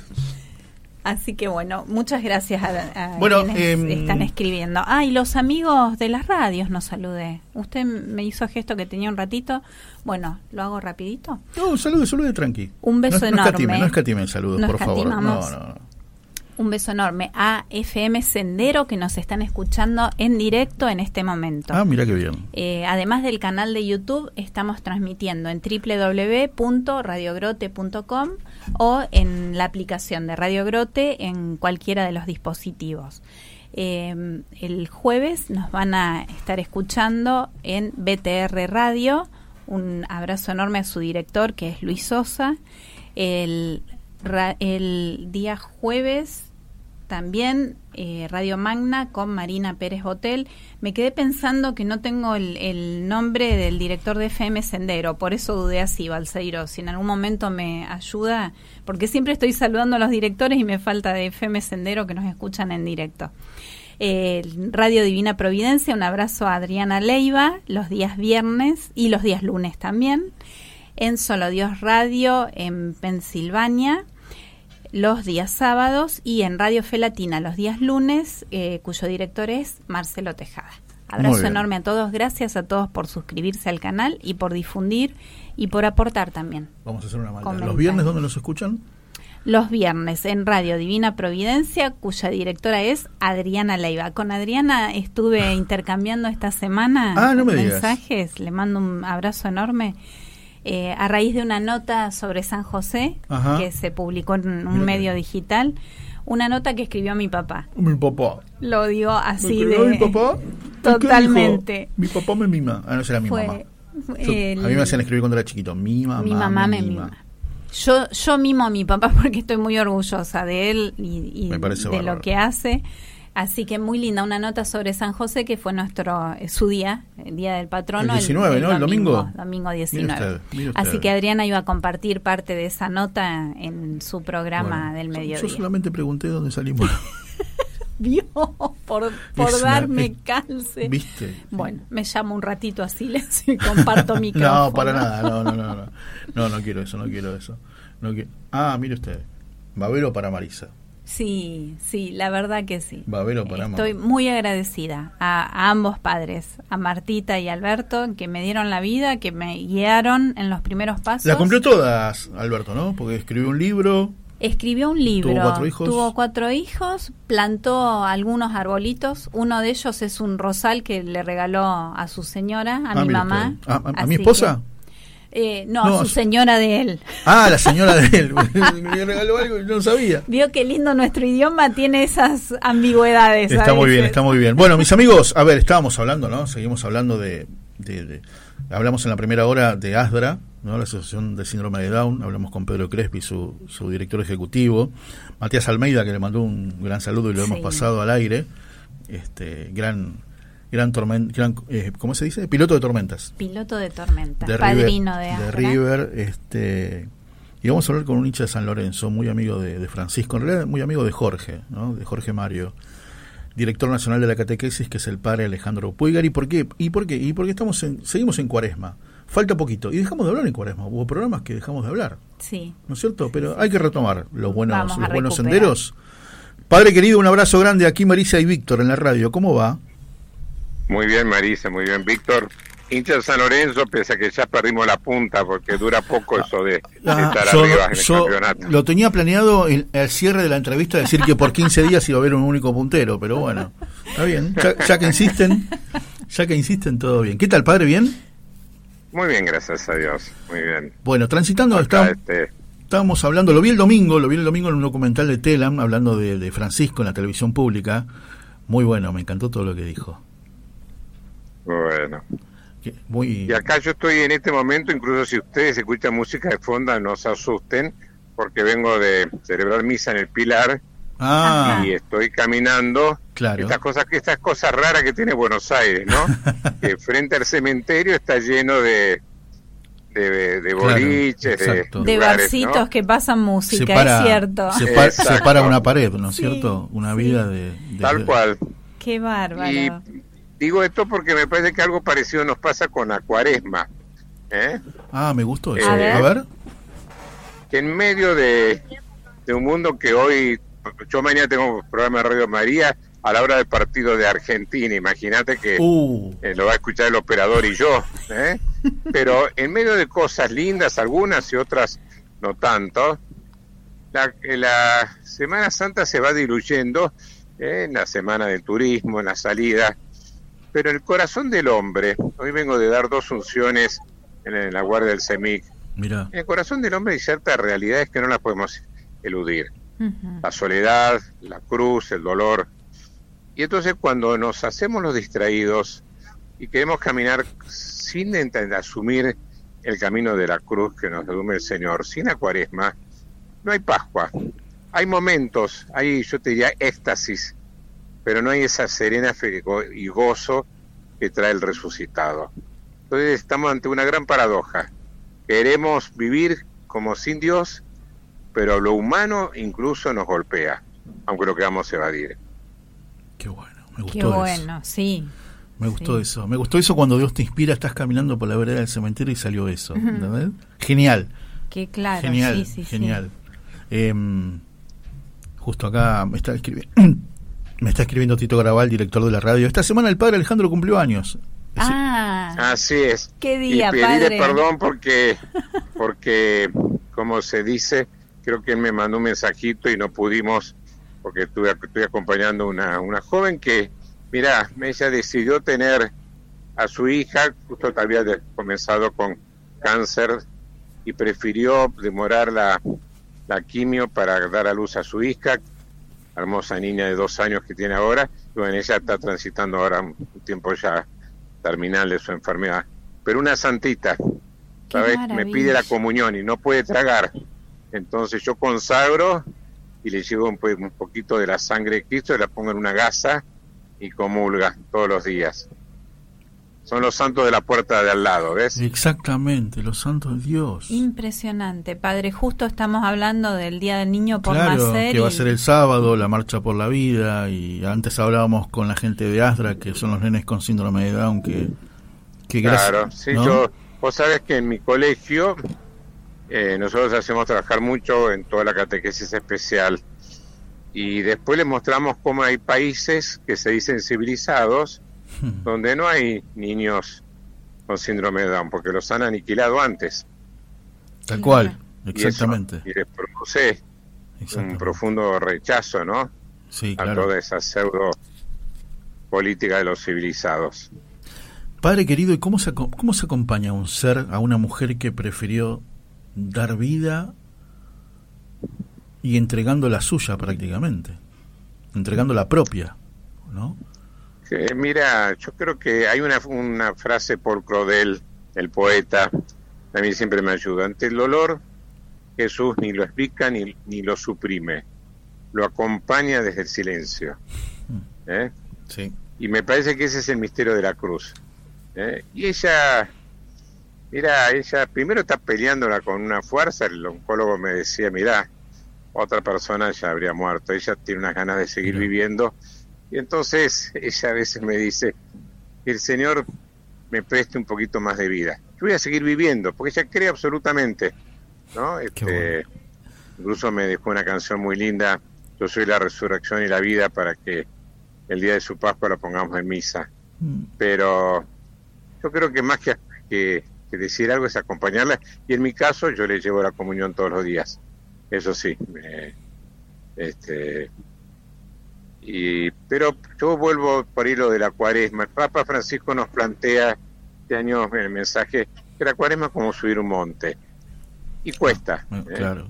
Así que bueno, muchas gracias a, a Bueno, quienes em, están escribiendo. Ah, y los amigos de las radios nos saludé. Usted me hizo gesto que tenía un ratito. Bueno, lo hago rapidito. No, salude, salude tranqui. Un beso no, No enorme. escatime, no escatime saludos, por favor. No, no. Un beso enorme a FM Sendero que nos están escuchando en directo en este momento. Ah, mira qué bien. Eh, además del canal de YouTube, estamos transmitiendo en www.radiogrote.com o en la aplicación de Radio Grote en cualquiera de los dispositivos. Eh, el jueves nos van a estar escuchando en BTR Radio. Un abrazo enorme a su director, que es Luis Sosa. El, el día jueves también eh, Radio Magna con Marina Pérez Hotel. Me quedé pensando que no tengo el, nombre del director de FM Sendero, por eso dudé así, Balseiro. Si en algún momento me ayuda, porque siempre estoy saludando a los directores y me falta de FM Sendero que nos escuchan en directo. Radio Divina Providencia, un abrazo a Adriana Leiva, los días viernes y los días lunes también. En Solo Dios Radio, en Pensilvania los días sábados y en Radio Fe Latina los días lunes, eh, cuyo director es Marcelo Tejada. Abrazo enorme a todos, gracias a todos por suscribirse al canal y por difundir y por aportar también. Vamos a hacer una maldad. ¿Los viernes dónde nos escuchan? Los viernes en Radio Divina Providencia, cuya directora es Adriana Leiva. Con Adriana estuve intercambiando esta semana Ah, no me digas. mensajes, le mando un abrazo enorme. Eh, a raíz de una nota sobre San José Ajá. que se publicó en un Mira medio digital, una nota que escribió mi papá. Mi papá. Lo digo así ¿Me de mi papá? ¿Y qué totalmente. Mi papá me mima. Ah, no será mi Fue- mamá. Yo- a mí me hacían escribir cuando era chiquito. Mi mamá, mi mamá me mima. Yo, yo mimo a mi papá porque estoy muy orgullosa de él y, Me de bárbaro. lo que hace. Así que muy linda, una nota sobre San José, que fue nuestro eh, su día, el día del patrono. El 19, ¿no? El domingo. Domingo 19. Así que Adriana iba a compartir parte de esa nota en su programa del mediodía. Yo solamente pregunté dónde salimos. Vio, por, por darme calce. ¿Viste? Bueno, me llamo un ratito a silencio y comparto mi No, para nada, no, no, no, no. No, no quiero eso, no quiero eso. No quiero... Ah, mire usted. Babero para Marisa. Sí, sí, la verdad que sí. Babero para Estoy muy agradecida a, ambos padres, a Martita y Alberto, que me dieron la vida, que me guiaron en los primeros pasos. La cumplió todas, Alberto, ¿no? Porque escribió un libro. Escribió un libro. Tuvo cuatro hijos. Tuvo cuatro hijos, plantó algunos arbolitos. Uno de ellos es un rosal que le regaló a su señora, a ah, mi mamá. ¿A, mi esposa? Eh, no, su señora de él. Ah, la señora de él. Me regaló algo y no sabía. Vio qué lindo nuestro idioma tiene esas ambigüedades. Está muy bien, está muy bien. Bueno, mis amigos, a ver, estábamos hablando, ¿no? Seguimos hablando de, hablamos en la primera hora de ASDRA, ¿no? la Asociación de Síndrome de Down, hablamos con Pedro Crespi, su, su director ejecutivo, Matías Almeida, que le mandó un gran saludo y lo hemos pasado al aire, este gran gran tormenta, eh, ¿cómo se dice? Piloto de tormentas. Piloto de tormentas, padrino de, de River, este y vamos a hablar con un hincha de San Lorenzo, muy amigo de, Francisco, en realidad muy amigo de Jorge, ¿no? de Jorge Mario, director nacional de la catequesis, que es el padre Alejandro Puigari. ¿Por qué? ¿Y por qué? Y porque estamos en, seguimos en cuaresma. Falta poquito. Y dejamos de hablar en cuaresma. Hubo programas que dejamos de hablar. Sí. ¿No es cierto? Pero hay que retomar los buenos, los buenos senderos. Padre querido, un abrazo grande aquí Marisa y Víctor en la radio. ¿Cómo va? Muy bien, Marisa, muy bien, Víctor. Hincha de San Lorenzo, pese a que ya perdimos la punta, porque dura poco eso de, ah, estar arriba en el campeonato. Lo tenía planeado el, el, cierre de la entrevista decir que por 15 días iba a haber un único puntero, pero bueno, está bien. Ya, que insisten, ya que insisten, todo bien. ¿Qué tal, padre? ¿Bien? Muy bien, gracias a Dios. Muy bien. Bueno, transitando, está, este... estábamos hablando, lo vi el domingo, lo vi el domingo en un documental de Telam, hablando de, de Francisco en la televisión pública. Muy bueno, me encantó todo lo que dijo. Bueno. Y acá yo estoy en este momento, incluso si ustedes escuchan música de fondo, no se asusten, porque vengo de celebrar misa en el Pilar ah. y estoy caminando. Claro. Estas cosas, estas cosas raras que tiene Buenos Aires, ¿no? que frente al cementerio está lleno de, de, boliches, de, barcitos que pasan música, es cierto. Se, para una pared, ¿no es cierto? Una vida de, Tal cual. Qué bárbaro. Digo esto porque me parece que algo parecido nos pasa con la cuaresma. ¿eh? Ah, me gustó eso. A ver. Que en medio de, un mundo que hoy, yo mañana tengo un programa de Radio María a la hora del partido de Argentina, imagínate que uh. eh, lo va a escuchar el operador y yo. ¿eh? Pero en medio de cosas lindas, algunas y otras no tanto, la, la Semana Santa se va diluyendo en la semana del turismo, en la salida pero el corazón del hombre, hoy vengo de dar dos funciones en la guardia del CEMIC. Mira. En el corazón del hombre hay ciertas realidades que no las podemos eludir. La soledad, la cruz, el dolor. Y entonces cuando nos hacemos los distraídos y queremos caminar sin asumir el camino de la cruz que nos redume el Señor, sin la cuaresma, no hay Pascua. Hay momentos, hay, yo te diría, éxtasis pero no hay esa serena fe y gozo que trae el resucitado. Entonces estamos ante una gran paradoja. Queremos vivir como sin Dios, pero lo humano incluso nos golpea, aunque lo queramos evadir. Qué bueno, me gustó Qué bueno, sí. Me gustó eso. Me gustó eso cuando Dios te inspira, estás caminando por la vereda del cementerio y salió eso. Genial. Qué claro. Genial, sí, genial. Em, justo acá me está escribiendo me está escribiendo Tito Graval, director de la radio. Esta semana el padre Alejandro cumplió años. Ah, así es. Qué día, y pedirle perdón porque, porque, como se dice, creo que él me mandó un mensajito y no pudimos, porque estuve, estoy acompañando una, una joven que, mira, ella decidió tener a su hija, justo había comenzado con cáncer y prefirió demorar la, la quimio para dar a luz a su hija, hermosa niña de dos años que tiene ahora, y bueno, ella está transitando ahora un tiempo ya terminal de su enfermedad. Pero una santita, ¿sabes? Me pide la comunión y no puede tragar. Entonces yo consagro y le llevo un, un poquito de la sangre de Cristo y la pongo en una gasa y comulga todos los días. Son los santos de la puerta de al lado, ¿ves? Exactamente, los santos de Dios. Impresionante, padre. Justo estamos hablando del Día del Niño por claro, que va a ser el sábado, la marcha por la vida, y antes hablábamos con la gente de Asdra, que son los nenes con síndrome de Down, que... que claro, sí, yo... Vos sabés que en mi colegio eh, nosotros hacemos trabajar mucho en toda la catequesis especial y después les mostramos cómo hay países que se dicen civilizados Hmm. donde no hay niños con síndrome de Down, porque los han aniquilado antes. Tal cual, exactamente. Y, les produce un profundo rechazo, ¿no? Sí, a toda esa pseudo política de los civilizados. Padre querido, ¿y cómo se, cómo se acompaña a un ser, a una mujer que prefirió dar vida y entregando la suya prácticamente? Entregando la propia, ¿no? Mira, yo creo que hay una, una frase por Crodel, el poeta, a mí siempre me ayuda. Ante el dolor, Jesús ni lo explica ni, ni lo suprime, lo acompaña desde el silencio. ¿eh? Sí. Y me parece que ese es el misterio de la cruz. ¿eh? Y ella, mira, ella primero está peleándola con una fuerza, el oncólogo me decía, mira, otra persona ya habría muerto, ella tiene unas ganas de seguir viviendo y entonces ella a veces me dice, que el Señor me preste un poquito más de vida. Yo voy a seguir viviendo, porque ella cree absolutamente, ¿no? Este, Incluso me dejó una canción muy linda, Yo soy la resurrección y la vida, para que el día de su Pascua la pongamos en misa. Mm. Pero yo creo que más que, que, decir algo es acompañarla, y en mi caso yo le llevo la comunión todos los días. Eso sí, este, y, pero yo vuelvo por hilo de la cuaresma. El Papa Francisco nos plantea este año en el mensaje que la cuaresma es como subir un monte. Y cuesta. Ah, ¿eh? Claro,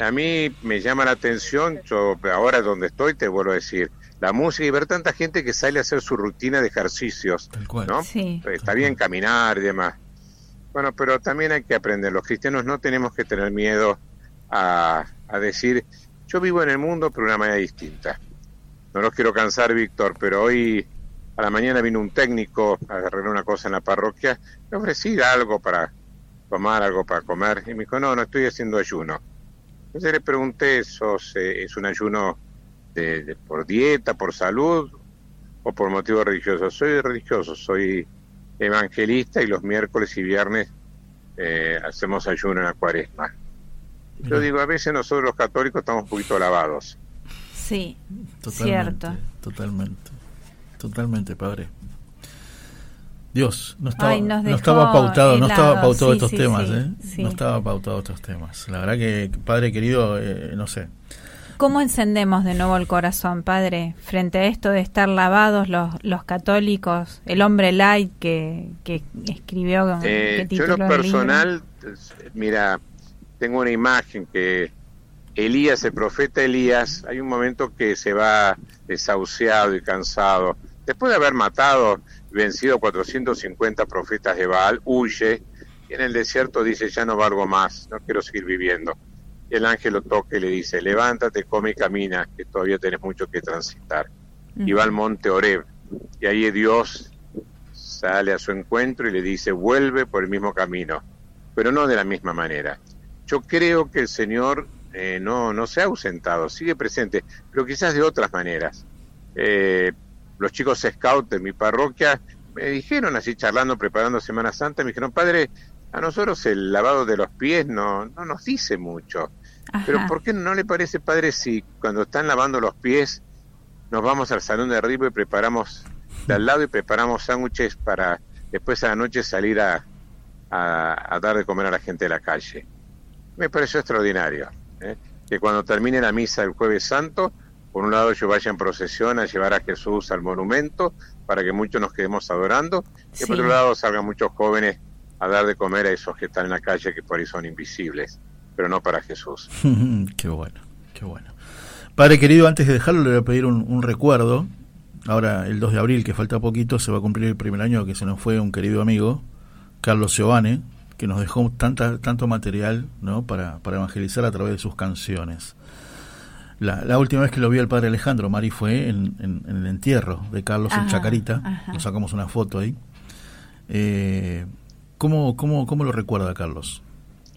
A mí me llama la atención, yo ahora donde estoy te vuelvo a decir, la música y ver tanta gente que sale a hacer su rutina de ejercicios. ¿no? Está bien caminar y demás. Bueno, pero también hay que aprender. Los cristianos no tenemos que tener miedo a, a decir, yo vivo en el mundo pero de una manera distinta. No los quiero cansar, Víctor, pero hoy a la mañana vino un técnico a arreglar una cosa en la parroquia. Le ofrecí algo para tomar, algo para comer. Y me dijo, no, no estoy haciendo ayuno. Entonces le pregunté, ¿eso ¿es un ayuno de, por dieta, por salud o por motivo religioso? Soy religioso, soy evangelista y los miércoles y viernes eh, hacemos ayuno en la cuaresma. Yo digo, a veces nosotros los católicos estamos un poquito lavados. Sí, totalmente, cierto. Totalmente, totalmente, padre. Dios, no estaba, Ay, no estaba pautado, no estaba pautado sí, estos sí, temas, sí, ¿eh? sí. No estaba pautado estos temas. La verdad que, padre querido, eh, no sé. ¿Cómo encendemos de nuevo el corazón, padre, frente a esto de estar lavados los, los católicos, el hombre light que, que escribió, Eh, que yo en lo personal, mira, tengo una imagen que Elías, el profeta Elías, hay un momento que se va desahuciado y cansado. Después de haber matado y vencido 450 profetas de Baal, huye y en el desierto dice, ya no valgo más, no quiero seguir viviendo. Y el ángel lo toca y le dice, levántate, come y camina, que todavía tienes mucho que transitar. Y va al monte Oreb. Y ahí Dios sale a su encuentro y le dice, vuelve por el mismo camino, pero no de la misma manera. Yo creo que el Señor eh, no, no se ha ausentado, sigue presente, pero quizás de otras maneras. Eh, los chicos scout de mi parroquia me dijeron así charlando, preparando Semana Santa, me dijeron, padre, a nosotros el lavado de los pies no, no nos dice mucho. Pero ¿por qué no le parece, padre, si cuando están lavando los pies nos vamos al salón de arriba y preparamos de al lado y preparamos sándwiches para después a la noche salir a, a, a dar de comer a la gente de la calle? Me pareció extraordinario. ¿Eh? Que cuando termine la misa el jueves santo, por un lado yo vaya en procesión a llevar a Jesús al monumento para que muchos nos quedemos adorando, y por otro lado salgan muchos jóvenes a dar de comer a esos que están en la calle que por ahí son invisibles, pero no para Jesús. qué bueno, qué bueno. Padre querido, antes de dejarlo le voy a pedir un, un recuerdo. Ahora, el 2 de abril, que falta poquito, se va a cumplir el primer año que se nos fue un querido amigo, Carlos Giovane, que nos dejó tanta, tanto material ¿no? para, para evangelizar a través de sus canciones. La, última vez que lo vi al padre Alejandro, Mari, fue en, el entierro de Carlos en Chacarita. Nos sacamos una foto ahí. Eh, ¿cómo, cómo, ¿Cómo lo recuerda Carlos,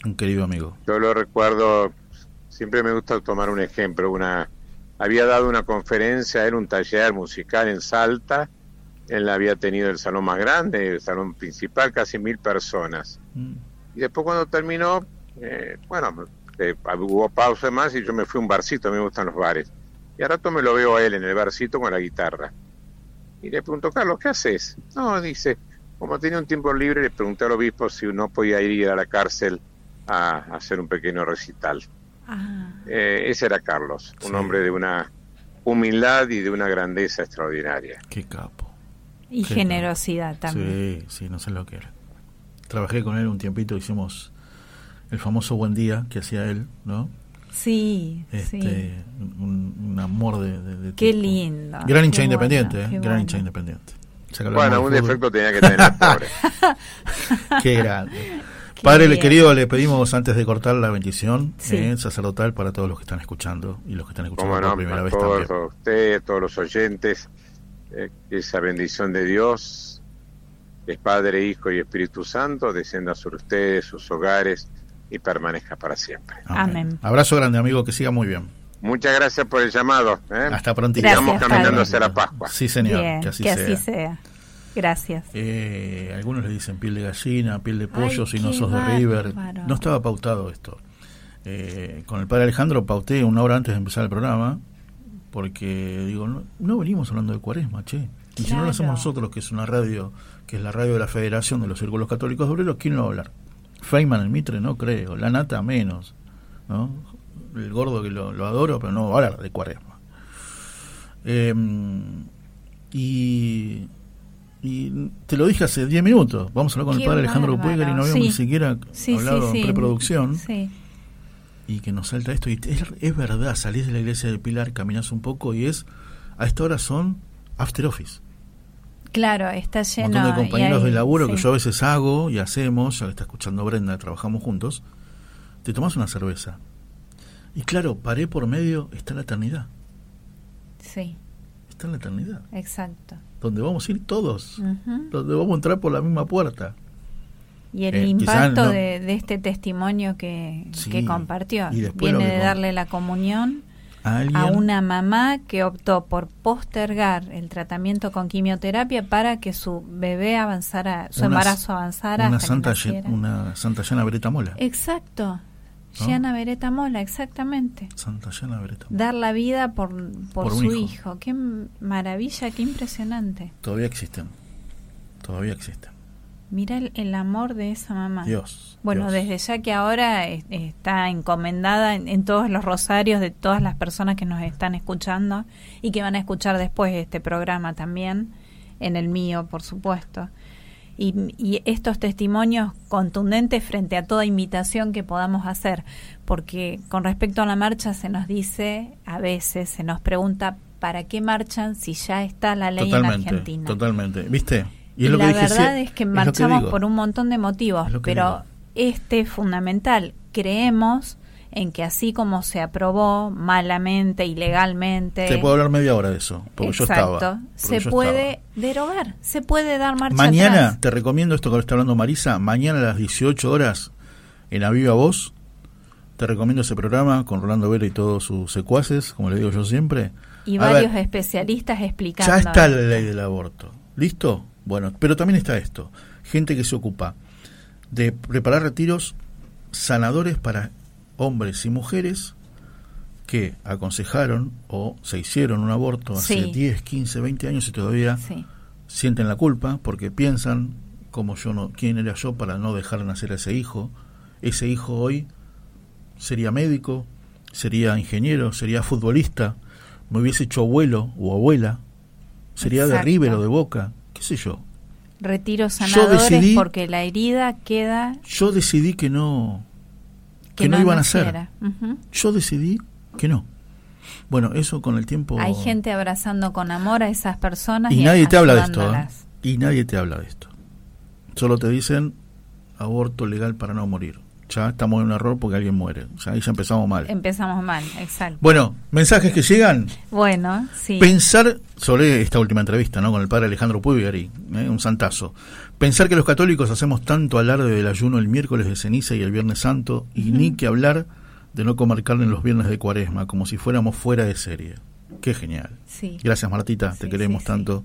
un querido amigo? Yo lo recuerdo, siempre me gusta tomar un ejemplo. Una, había dado una conferencia, era un taller musical en Salta. Él había tenido el salón más grande, el salón principal, casi mil personas. Mm. Y después cuando terminó, eh, bueno, eh, hubo pausa más y yo me fui a un barcito, a mí me gustan los bares. Y a rato me lo veo a él en el barcito con la guitarra. Y le pregunto, Carlos, ¿qué haces? No, dice, como tenía un tiempo libre, le pregunté al obispo si uno podía ir a la cárcel a, hacer un pequeño recital. Ah. Eh, ese era Carlos, un hombre de una humildad y de una grandeza extraordinaria. Qué capo. Y generosidad también. Sí, sí, no sé lo que era. Trabajé con él un tiempito, hicimos el famoso Buen Día que hacía él, ¿no? Sí, este, sí. Un, amor de, Qué lindo. Gran hincha independiente, ¿eh? gran hincha independiente. Bueno, un defecto tenía que tener, pobre. Qué grande. Padre querido, le pedimos antes de cortar la bendición eh, sacerdotal para todos los que están escuchando y los que están escuchando por primera vez todos, también. usted, todos los oyentes, eh, esa bendición de Dios, es Padre, Hijo y Espíritu Santo, descienda sobre ustedes, sus hogares, y permanezca para siempre. Amén. Abrazo grande, amigo, que siga muy bien. Muchas gracias por el llamado. ¿eh? Hasta pronto. Estamos caminando hacia la Pascua. Sí, señor. que así sea. Gracias. Eh, algunos le dicen piel de gallina, piel de pollo, si no sos de River. No estaba pautado esto. Eh, con el padre Alejandro pauté una hora antes de empezar el programa, porque digo, no, venimos hablando de cuaresma, che. Y si no lo hacemos nosotros, que es una radio, que es la radio de la Federación de los Círculos Católicos de Obreros, ¿quién lo va a hablar? Feynman el Mitre no creo, la nata menos, ¿no? El gordo que lo, adoro, pero no va a hablar de cuaresma. Em, y, y te lo dije hace 10 minutos, vamos a hablar con el padre Alejandro Pueger y no habíamos ni siquiera hablado en preproducción. Y que nos salta esto, y es, es verdad, salís de la iglesia de Pilar, caminas un poco y es, a esta hora son after office. Claro, está lleno. Un montón de compañeros de laburo que yo a veces hago y hacemos, ya que está escuchando Brenda, trabajamos juntos, te tomas una cerveza. Y claro, paré por medio, está la eternidad. Sí. Está en la eternidad. Exacto. Donde vamos a ir todos. Donde vamos a entrar por la misma puerta. Y el eh, impacto de, este testimonio que, que compartió. Viene de darle la comunión a, una mamá que optó por postergar el tratamiento con quimioterapia para que su bebé avanzara, su embarazo avanzara. Una santa, una santa Llana Beretta Mola. Exacto. ¿No? Beretta Mola, exactamente. Santa Llana Beretta Mola. Dar la vida por, por, su hijo. Qué maravilla, qué impresionante. Todavía existen. Todavía existen. Mira el, amor de esa mamá. Dios. Bueno, desde ya que ahora está encomendada en, todos los rosarios de todas las personas que nos están escuchando y que van a escuchar después este programa también, en el mío, por supuesto. Y, estos testimonios contundentes frente a toda invitación que podamos hacer, porque con respecto a la marcha se nos dice, a veces se nos pregunta, ¿para qué marchan si ya está la ley en Argentina? Totalmente, ¿viste? Y, la verdad es que marchamos por un montón de motivos, pero este es fundamental. Creemos en que así como se aprobó malamente, ilegalmente... Te puedo hablar media hora de eso, porque yo estaba. se puede derogar, se puede dar marcha Mañana, te recomiendo esto que está hablando Marisa, mañana a las 18 horas en Aviva Voz, te recomiendo ese programa con Rolando Vera y todos sus secuaces, como le digo yo siempre. Y varios especialistas explicando. Ya está la ley del aborto. ¿Listo? Bueno, pero también está esto, gente que se ocupa de preparar retiros sanadores para hombres y mujeres que aconsejaron o se hicieron un aborto hace 10, 15, 20 años y todavía sienten la culpa porque piensan como yo no quién era yo para no dejar nacer a ese hijo. Ese hijo hoy sería médico, sería ingeniero, sería futbolista, me hubiese hecho abuelo o abuela, sería de River o de Boca, qué sé yo. Retiros sanadores porque la herida queda... Yo decidí que no, que, no, iban a ser. Yo decidí que no. Bueno, eso con el tiempo... Hay gente abrazando con amor a esas personas. Y, nadie te habla de esto. ¿eh? Y nadie te habla de esto. Solo te dicen aborto legal para no morir. Ya estamos en un error porque alguien muere. O sea, ahí ya empezamos mal. Empezamos mal, exacto. Bueno, mensajes que llegan. Bueno, sí. Pensar sobre esta última entrevista, ¿no? Con el padre Alejandro Puigari, ¿eh? un santazo. Pensar que los católicos hacemos tanto alarde del ayuno el miércoles de ceniza y el viernes santo, y ni que hablar de no comer carne en los viernes de cuaresma, como si fuéramos fuera de serie. Qué genial. Sí. Gracias, Martita, te queremos tanto.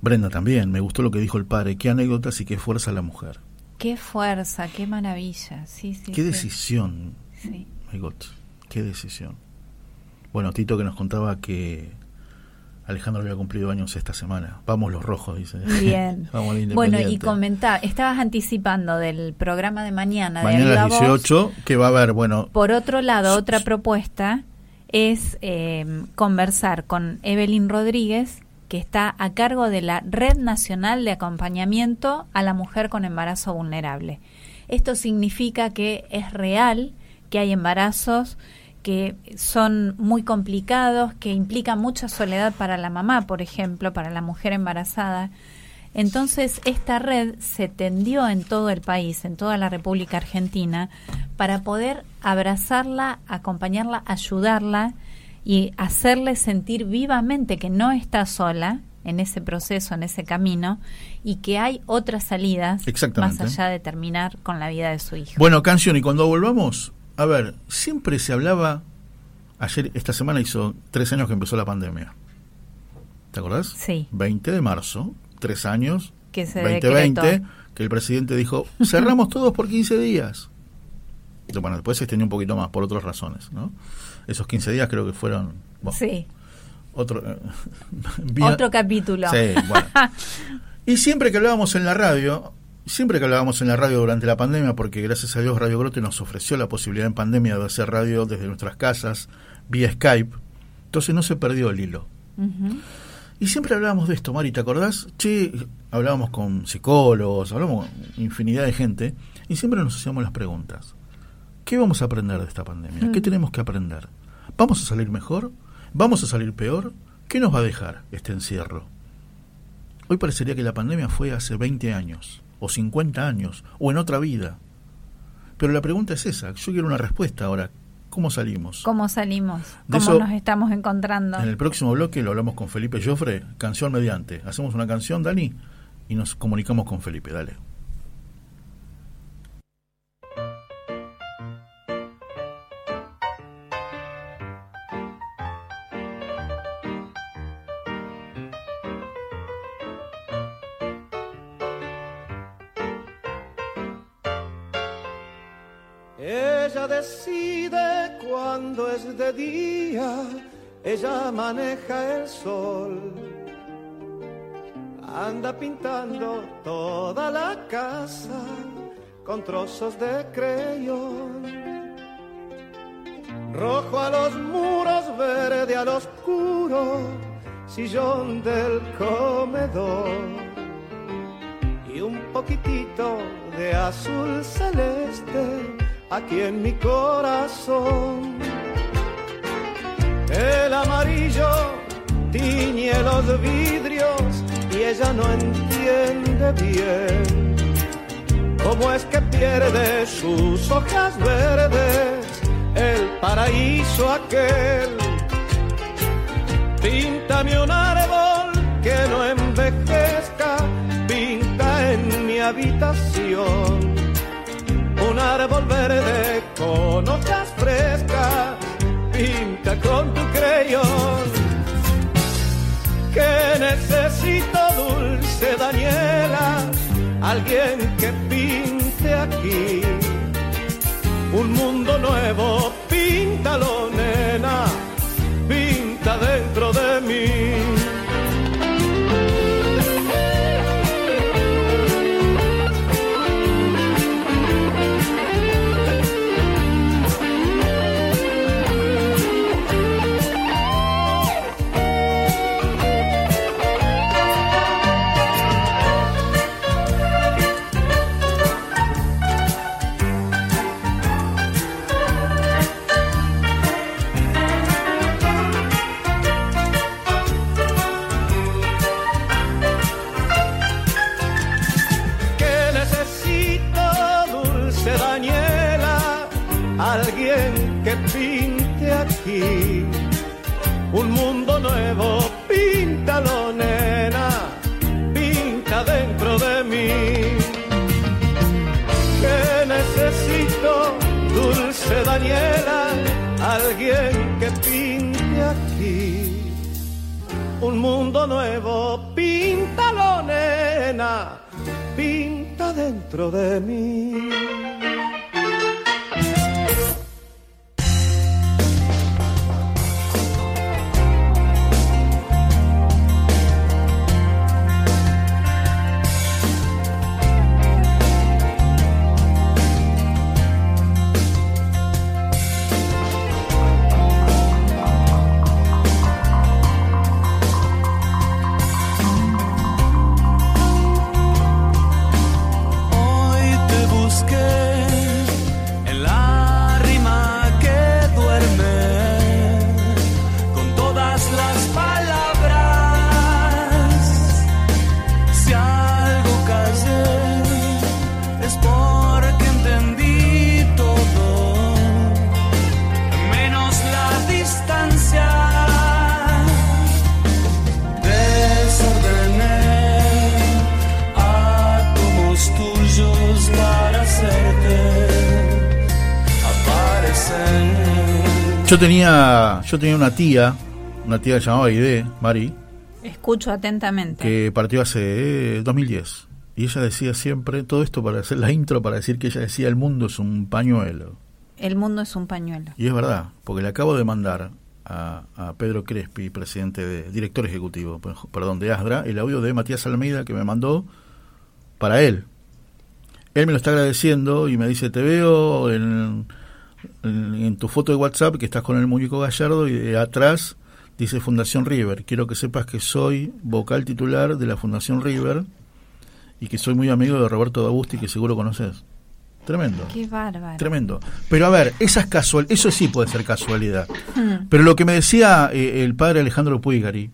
Brenda también, me gustó lo que dijo el padre. Qué anécdotas y qué fuerza la mujer. Qué fuerza, qué maravilla. Sí, sí. Qué decisión. Sí. My God, qué decisión. Bueno, Tito que nos contaba que Alejandro había cumplido años esta semana. Vamos los rojos, dice. Bien. Vamos bueno, y comentaba, estabas anticipando del programa de mañana. Mañana de a las 18, que va a haber, bueno. Por otro lado, otra propuesta es eh, conversar con Evelyn Rodríguez, que está a cargo de la Red Nacional de Acompañamiento a la Mujer con Embarazo Vulnerable. Esto significa que es real que hay embarazos que son muy complicados, que implican mucha soledad para la mamá, por ejemplo, para la mujer embarazada. Entonces, esta red se tendió en todo el país, en toda la República Argentina, para poder abrazarla, acompañarla, ayudarla y hacerle sentir vivamente que no está sola en ese proceso, en ese camino, y que hay otras salidas más allá de terminar con la vida de su hijo. Bueno, canción, y cuando volvamos, a ver, siempre se hablaba, ayer, esta semana hizo tres años que empezó la pandemia. ¿Te acordás? Sí. 20 de marzo, tres años, que se 2020, que el presidente dijo, cerramos todos por 15 días. Bueno, después se extendió un poquito más por otras razones, ¿no? Esos 15 días creo que fueron... sí. Otro, eh, otro capítulo. Sí, bueno. y siempre que hablábamos en la radio, siempre que hablábamos en la radio durante la pandemia, porque gracias a Dios Radio Grote nos ofreció la posibilidad en pandemia de hacer radio desde nuestras casas, vía Skype, entonces no se perdió el hilo. Y siempre hablábamos de esto, Mari, ¿te acordás? Che, hablábamos con psicólogos, hablábamos con infinidad de gente, y siempre nos hacíamos las preguntas. ¿Qué vamos a aprender de esta pandemia? ¿Qué mm. tenemos que aprender? ¿Vamos a salir mejor? ¿Vamos a salir peor? ¿Qué nos va a dejar este encierro? Hoy parecería que la pandemia fue hace 20 años, o 50 años, o en otra vida. Pero la pregunta es esa, yo quiero una respuesta ahora. ¿Cómo salimos? ¿Cómo salimos? ¿Cómo nos estamos encontrando? En el próximo bloque lo hablamos con Felipe Joffre, canción mediante. Hacemos una canción, Dani, y nos comunicamos con Felipe. Dale. Pintando toda la casa con trozos de creyón. Rojo a los muros, verde al oscuro, sillón del comedor. Y un poquitito de azul celeste aquí en mi corazón. El amarillo tiñe los vidrios ella no entiende bien cómo es que pierde sus hojas verdes el paraíso aquel. Píntame un árbol que no envejezca, pinta en mi habitación un árbol verde con hojas frescas, pinta con tu creyón. Que necesito dulce Daniela, alguien que pinte aquí. Un mundo nuevo, píntalo nena, pinta dentro de mí. Alguien que pinte aquí un mundo nuevo, píntalo nena, pinta dentro de mí. Yo tenía, yo tenía una tía, una tía llamaba Aide, Mari. Escucho atentamente. Que partió hace 2010. Eh, y ella decía siempre, todo esto para hacer la intro, para decir que ella decía, el mundo es un pañuelo. El mundo es un pañuelo. Y es verdad, porque le acabo de mandar a, a Pedro Crespi, presidente de, director ejecutivo, perdón, de ASDRA, el audio de Matías Almeida que me mandó para él. Él me lo está agradeciendo y me dice, te veo en en, tu foto de WhatsApp que estás con el muñeco Gallardo y de atrás dice Fundación River. Quiero que sepas que soy vocal titular de la Fundación River y que soy muy amigo de Roberto D'Agusti, que seguro conoces. Tremendo. Qué bárbaro. Tremendo. Pero a ver, esas casual, eso sí puede ser casualidad. Hmm. Pero lo que me decía eh, el padre Alejandro Puigari,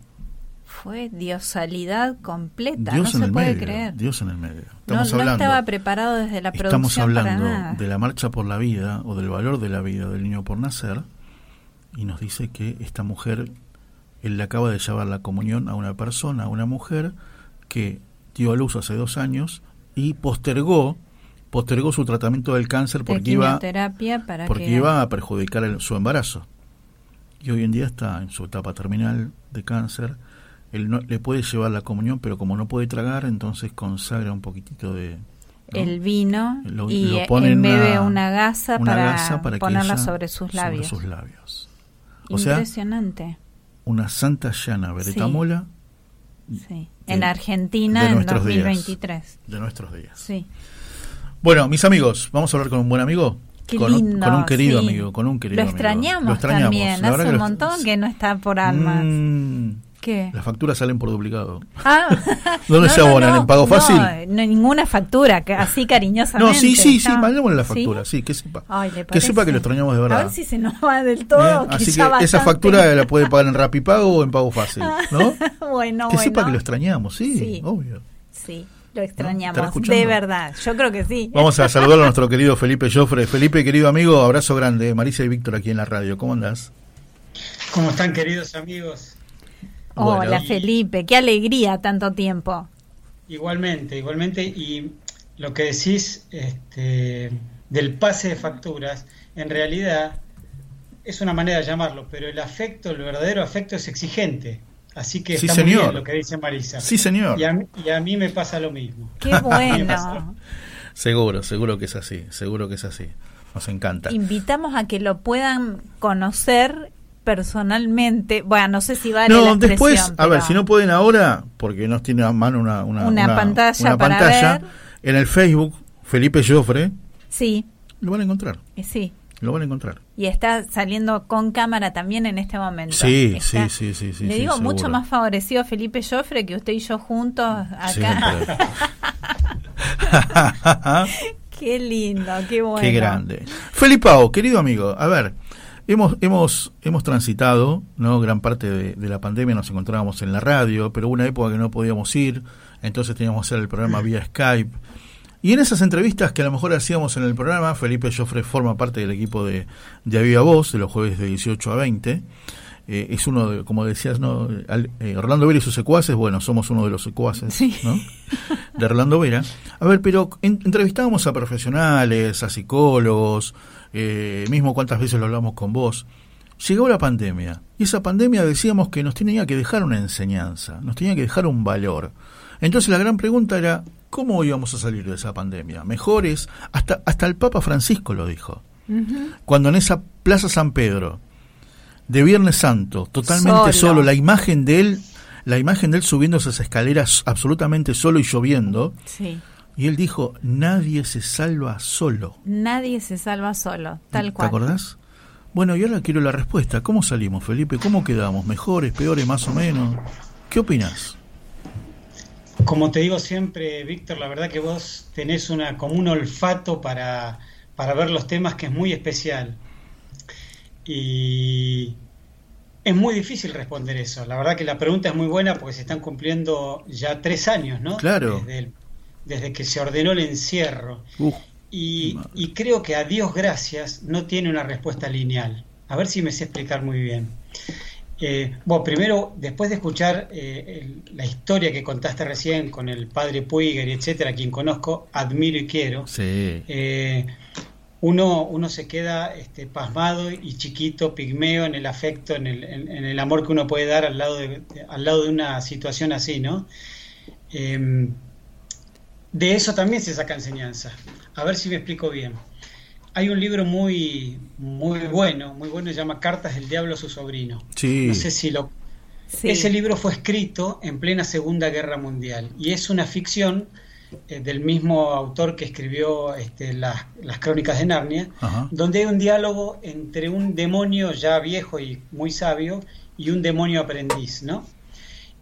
fue diosalidad completa, no se puede creer. Dios en el medio. Estamos no, estaba preparado desde la producción Estamos hablando de la marcha por la vida o del valor de la vida del niño por nacer y nos dice que esta mujer, él le acaba de llevar la comunión a una persona, a una mujer que dio a luz hace dos años y postergó postergó su tratamiento del cáncer porque iba para porque iba a perjudicar su embarazo y hoy en día está en su etapa terminal de cáncer él no, le puede llevar la comunión, pero como no puede tragar, entonces consagra un poquitito de... El vino y bebe una gasa, para, ponerla sobre sus labios. sus labios. O Impresionante. una santa llana veretamola. Sí. en Argentina en 2023. de nuestros días. Sí. Bueno, mis amigos, vamos a hablar con un buen amigo. Qué con, lindo, un, con un querido amigo, con un querido lo extrañamos, Lo extrañamos también. Hace un montón que no está por almas. Mm, ¿Qué? Las facturas salen por duplicado. Ah, ¿Dónde se abonan? ¿En pago fácil? No, ninguna factura, así cariñosamente. No, sí, sí, sí, mandémosle la factura, sí, que sepa. que sepa que lo extrañamos de verdad. A ver si se nos va del todo. así que esa factura la puede pagar en Rapipago o en pago fácil, ¿no? bueno, Que sepa que lo extrañamos, sí, obvio. Sí. Lo extrañamos, de verdad. Yo creo que sí. Vamos a saludar a nuestro querido Felipe Joffre. Felipe, querido amigo, abrazo grande. Marisa y Víctor aquí en la radio. ¿Cómo andás? ¿Cómo están, queridos amigos? Hola Felipe, qué alegría tanto tiempo. Igualmente, igualmente. Y lo que decís este, del pase de facturas, en realidad es una manera de llamarlo, pero el afecto, el verdadero afecto es exigente. Así que está muy bien lo que dice Marisa. Sí, señor. Y a, y a mí me pasa lo mismo. Qué bueno. seguro, seguro que es así, seguro que es así. Nos encanta. Invitamos a que lo puedan conocer personalmente, bueno, no sé si vale no, después, a ver, si no pueden ahora, porque no tienen a mano una, una, pantalla, para ver. en el Facebook, Felipe Joffre, sí. lo van a encontrar. Eh, sí. Lo van a encontrar. Y está saliendo con cámara también en este momento. Sí, sí, sí, sí, sí. Le digo mucho más favorecido a Felipe Joffre que usted y yo juntos acá. qué lindo, qué bueno. Qué grande. Felipao, querido amigo, a ver, Hemos, hemos, hemos transitado, ¿no? Gran parte de, la pandemia nos encontrábamos en la radio, pero hubo una época que no podíamos ir, entonces teníamos que hacer el programa vía Skype. Y en esas entrevistas que a lo mejor hacíamos en el programa, Felipe Joffre forma parte del equipo de, de Aviva Voz, de los jueves de 18 a 20. Eh, es uno, de, como decías, ¿no? Eh, Orlando Vera y sus secuaces, bueno, somos uno de los secuaces ¿no? de Orlando Vera. A ver, pero entrevistábamos a profesionales, a psicólogos, eh, mismo cuántas veces lo hablamos con vos. Llegó la pandemia y esa pandemia decíamos que nos tenía que dejar una enseñanza, nos tenía que dejar un valor. Entonces la gran pregunta era, ¿cómo íbamos a salir de esa pandemia? Mejores, hasta, hasta el Papa Francisco lo dijo. Cuando en esa Plaza San Pedro, de Viernes Santo, totalmente solo. la imagen de él, la imagen de él subiendo esas escaleras absolutamente solo y lloviendo. Y él dijo, nadie se salva solo. Nadie se salva solo, tal cual. ¿Te acordás? Bueno, y ahora quiero la respuesta. ¿Cómo salimos, Felipe? ¿Cómo quedamos? ¿Mejores, peores, más o menos? ¿Qué opinas? Como te digo siempre, Víctor, la verdad que vos tenés una, como un olfato para, para ver los temas que es muy especial. Y es muy difícil responder eso. La verdad que la pregunta es muy buena porque se están cumpliendo ya tres años, ¿no? Claro. Desde, que se ordenó el encierro. y, y, creo que a Dios gracias no tiene una respuesta lineal. A ver si me sé explicar muy bien. Eh, bueno, primero, después de escuchar eh, la historia que contaste recién con el padre Puiger y etcétera, quien conozco, admiro y quiero, eh, uno, uno se queda este, pasmado y chiquito, pigmeo en el afecto, en el, en, el amor que uno puede dar al lado de, al lado de una situación así, ¿no? De eso también se saca enseñanza. A ver si me explico bien hay un libro muy, muy bueno, muy bueno, se llama Cartas del Diablo a su sobrino. No sé si lo... Ese libro fue escrito en plena Segunda Guerra Mundial y es una ficción eh, del mismo autor que escribió este, las, Crónicas de Narnia, donde hay un diálogo entre un demonio ya viejo y muy sabio y un demonio aprendiz, ¿no?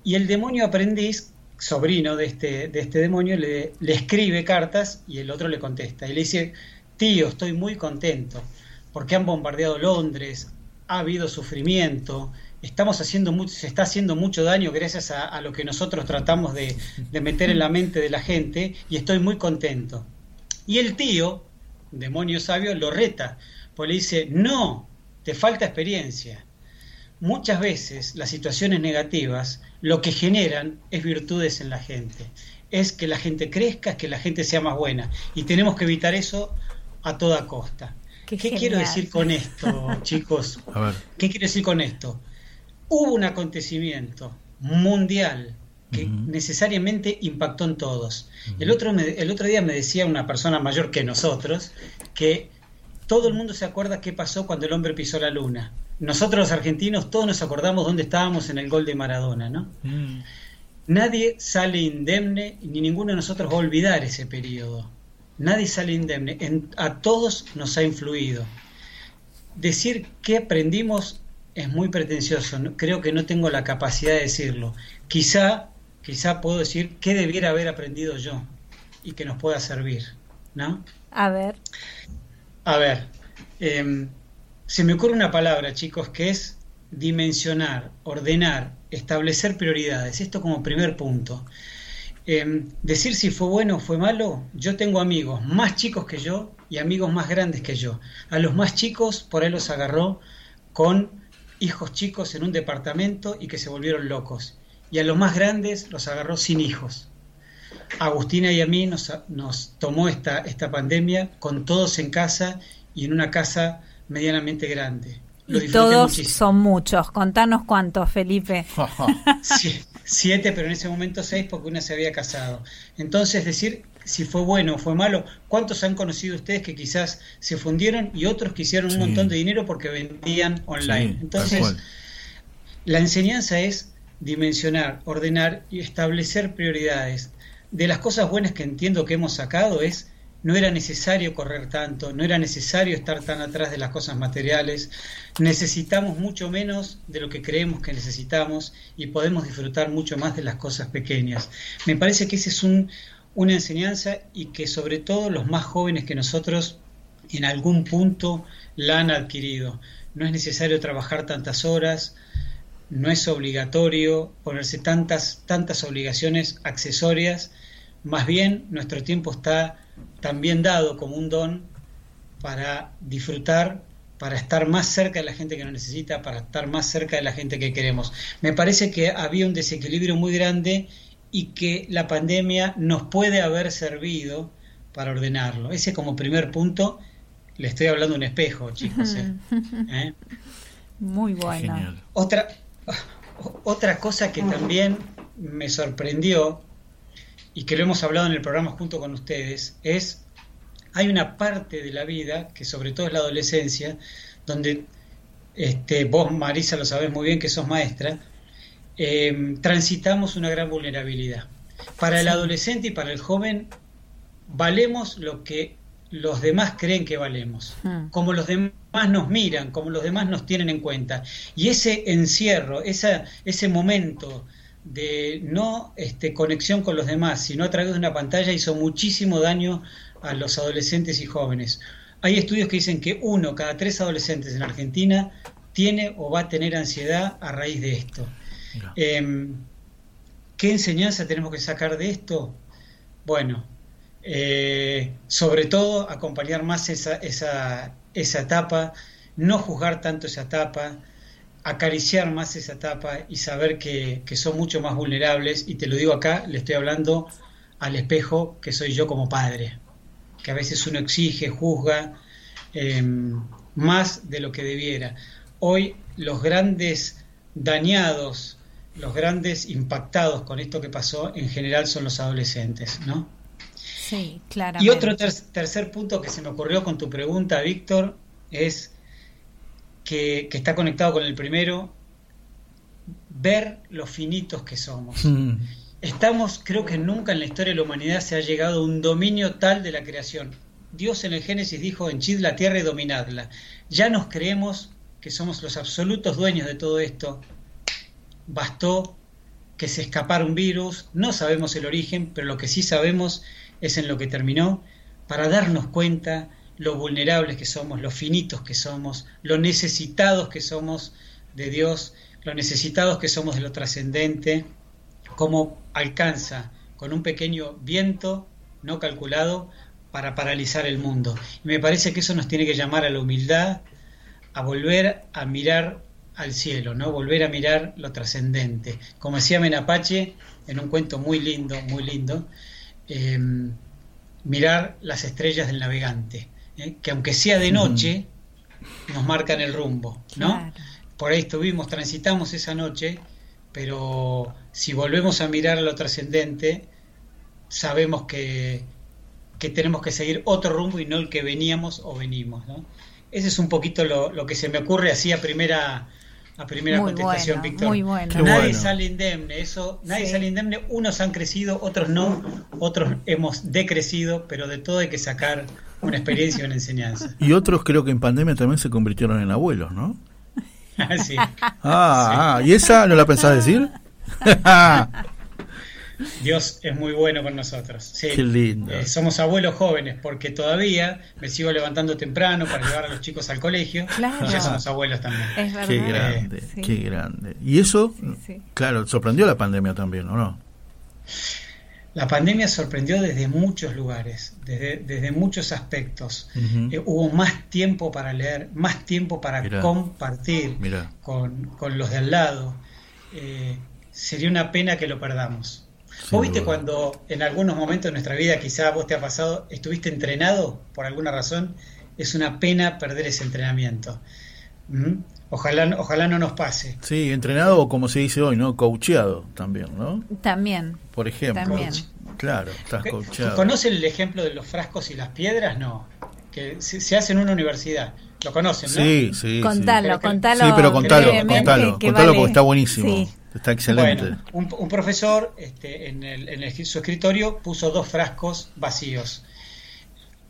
Y el demonio aprendiz, sobrino de este, de este demonio, le, le escribe cartas y el otro le contesta y le dice tío, estoy muy contento, porque han bombardeado Londres, ha habido sufrimiento, estamos haciendo mucho, se está haciendo mucho daño gracias a, lo que nosotros tratamos de, meter en la mente de la gente, y estoy muy contento. Y el tío, demonio sabio, lo reta, pues le dice, no, te falta experiencia. Muchas veces las situaciones negativas lo que generan es virtudes en la gente. Es que la gente crezca, es que la gente sea más buena. Y tenemos que evitar eso a toda costa. Qué, quiero decir con esto, chicos? ¿Qué quiero decir con esto? Hubo un acontecimiento mundial que necesariamente impactó en todos. el, otro el otro día me decía una persona mayor que nosotros que todo el mundo se acuerda qué pasó cuando el hombre pisó la luna. Nosotros los argentinos todos nos acordamos dónde estábamos en el gol de Maradona, ¿no? Mm. Nadie sale indemne ni ninguno de nosotros va a olvidar ese periodo. Nadie sale indemne. a todos nos ha influido. Decir que aprendimos es muy pretencioso. Creo que no tengo la capacidad de decirlo. Quizá, quizá puedo decir qué debiera haber aprendido yo y que nos pueda servir. ¿No? A ver. A ver. Em, se me ocurre una palabra, chicos, que es dimensionar, ordenar, establecer prioridades. Esto como primer punto. Em, decir si fue bueno o fue malo, yo tengo amigos más chicos que yo y amigos más grandes que yo. A los más chicos por ahí los agarró con hijos chicos en un departamento y que se volvieron locos. Y a los más grandes los agarró sin hijos. Agustina y a mí nos, nos tomó esta, esta pandemia con todos en casa y en una casa medianamente grande. y todos son muchos. Contanos cuántos, Felipe. sí, siete, pero en ese momento seis porque una se había casado. Entonces, decir si fue bueno o fue malo, ¿cuántos han conocido ustedes que quizás se fundieron y otros que hicieron un montón de dinero porque vendían online? Entonces, la enseñanza es dimensionar, ordenar y establecer prioridades. De las cosas buenas que entiendo que hemos sacado es no era necesario correr tanto, no era necesario estar tan atrás de las cosas materiales, necesitamos mucho menos de lo que creemos que necesitamos y podemos disfrutar mucho más de las cosas pequeñas. Me parece que esa es una enseñanza y que sobre todo los más jóvenes que nosotros en algún punto la han adquirido. No es necesario trabajar tantas horas, no es obligatorio ponerse tantas, tantas obligaciones accesorias, más bien nuestro tiempo está también dado como un don para disfrutar, para estar más cerca de la gente que nos necesita, para estar más cerca de la gente que queremos. Me parece que había un desequilibrio muy grande y que la pandemia nos puede haber servido para ordenarlo. Ese como primer punto, le estoy hablando un espejo, chicos. ¿eh? ¿Eh? Muy bueno. Otra, otra cosa que también me sorprendió y que lo hemos hablado en el programa junto con ustedes es hay una parte de la vida que sobre todo es la adolescencia donde este, vos Marisa lo sabés muy bien que sos maestra eh, transitamos una gran vulnerabilidad para el adolescente y para el joven valemos lo que los demás creen que valemos, hmm. como los demás nos miran, como los demás nos tienen en cuenta. Y ese encierro, esa, ese momento de no este, conexión con los demás, sino a través de una pantalla, hizo muchísimo daño a los adolescentes y jóvenes. Hay estudios que dicen que uno cada tres adolescentes en Argentina tiene o va a tener ansiedad a raíz de esto. Em, ¿Qué enseñanza tenemos que sacar de esto? Bueno, eh, sobre todo acompañar más esa, esa, esa etapa, no juzgar tanto esa etapa, acariciar más esa etapa y saber que, son mucho más vulnerables. Y te lo digo acá, le estoy hablando al espejo que soy yo como padre, que a veces uno exige, juzga em, más de lo que debiera. Hoy los grandes dañados, los grandes impactados con esto que pasó en general son los adolescentes, ¿no? Sí, Y otro tercer punto que se me ocurrió con tu pregunta, Víctor, es que, está conectado con el primero, ver lo finitos que somos. Mm. Estamos, creo que nunca en la historia de la humanidad se ha llegado a un dominio tal de la creación. Dios en el Génesis dijo, henchid la tierra y dominadla. Ya nos creemos que somos los absolutos dueños de todo esto. Bastó que se escapara un virus, no sabemos el origen, pero lo que sí sabemos es en lo que terminó, para darnos cuenta lo vulnerables que somos, lo finitos que somos, lo necesitados que somos de Dios, lo necesitados que somos de lo trascendente, cómo alcanza con un pequeño viento no calculado para paralizar el mundo. Y me parece que eso nos tiene que llamar a la humildad, a volver a mirar al cielo, ¿no? Volver a mirar lo trascendente. Como decía Menapache en un cuento muy lindo, muy lindo, Em, mirar las estrellas del navegante, ¿eh? que aunque sea de noche, nos marcan el rumbo, ¿no? Por ahí estuvimos, transitamos esa noche, pero si volvemos a mirar a lo trascendente, sabemos que, que, tenemos que seguir otro rumbo y no el que veníamos o venimos, ¿no? Ese es un poquito lo, lo que se me ocurre así a primera a primera contestación, Víctor. Muy bueno. Nadie sale indemne, eso, nadie sale indemne, unos han crecido, otros no, otros hemos decrecido, pero de todo hay que sacar una experiencia y una enseñanza. Y otros creo que en pandemia también se convirtieron en abuelos, ¿no? sí. Ah, ah, ¿y esa no la pensás decir? Dios es muy bueno con nosotros. Sí. Qué lindo. Eh, somos abuelos jóvenes porque todavía me sigo levantando temprano para llevar a los chicos al colegio. Claro. Y ya somos abuelos también. Es verdad. Qué grande, qué grande. Y eso, claro, sorprendió la pandemia también, ¿o no? La pandemia sorprendió desde muchos lugares, desde, desde muchos aspectos. Eh, hubo más tiempo para leer, más tiempo para compartir Con, con, los de al lado. Eh, sería una pena que lo perdamos. ¿Vos viste cuando en algunos momentos de nuestra vida, quizá vos te ha pasado, estuviste entrenado por alguna razón? Es una pena perder ese entrenamiento. ¿Mm? Ojalá, ojalá no nos pase. Sí, entrenado o como se dice hoy, ¿no? Coacheado también, ¿no? También. Por ejemplo. También. Claro, estás coacheado. ¿Conocen el ejemplo de los frascos y las piedras? No. Que se, hace en una universidad. Lo conocen, ¿no? Sí, sí. Contalo, contalo. Sí, pero contalo, contalo, contalo porque está buenísimo. Sí. Está excelente. un, profesor este, en, el, su escritorio puso dos frascos vacíos.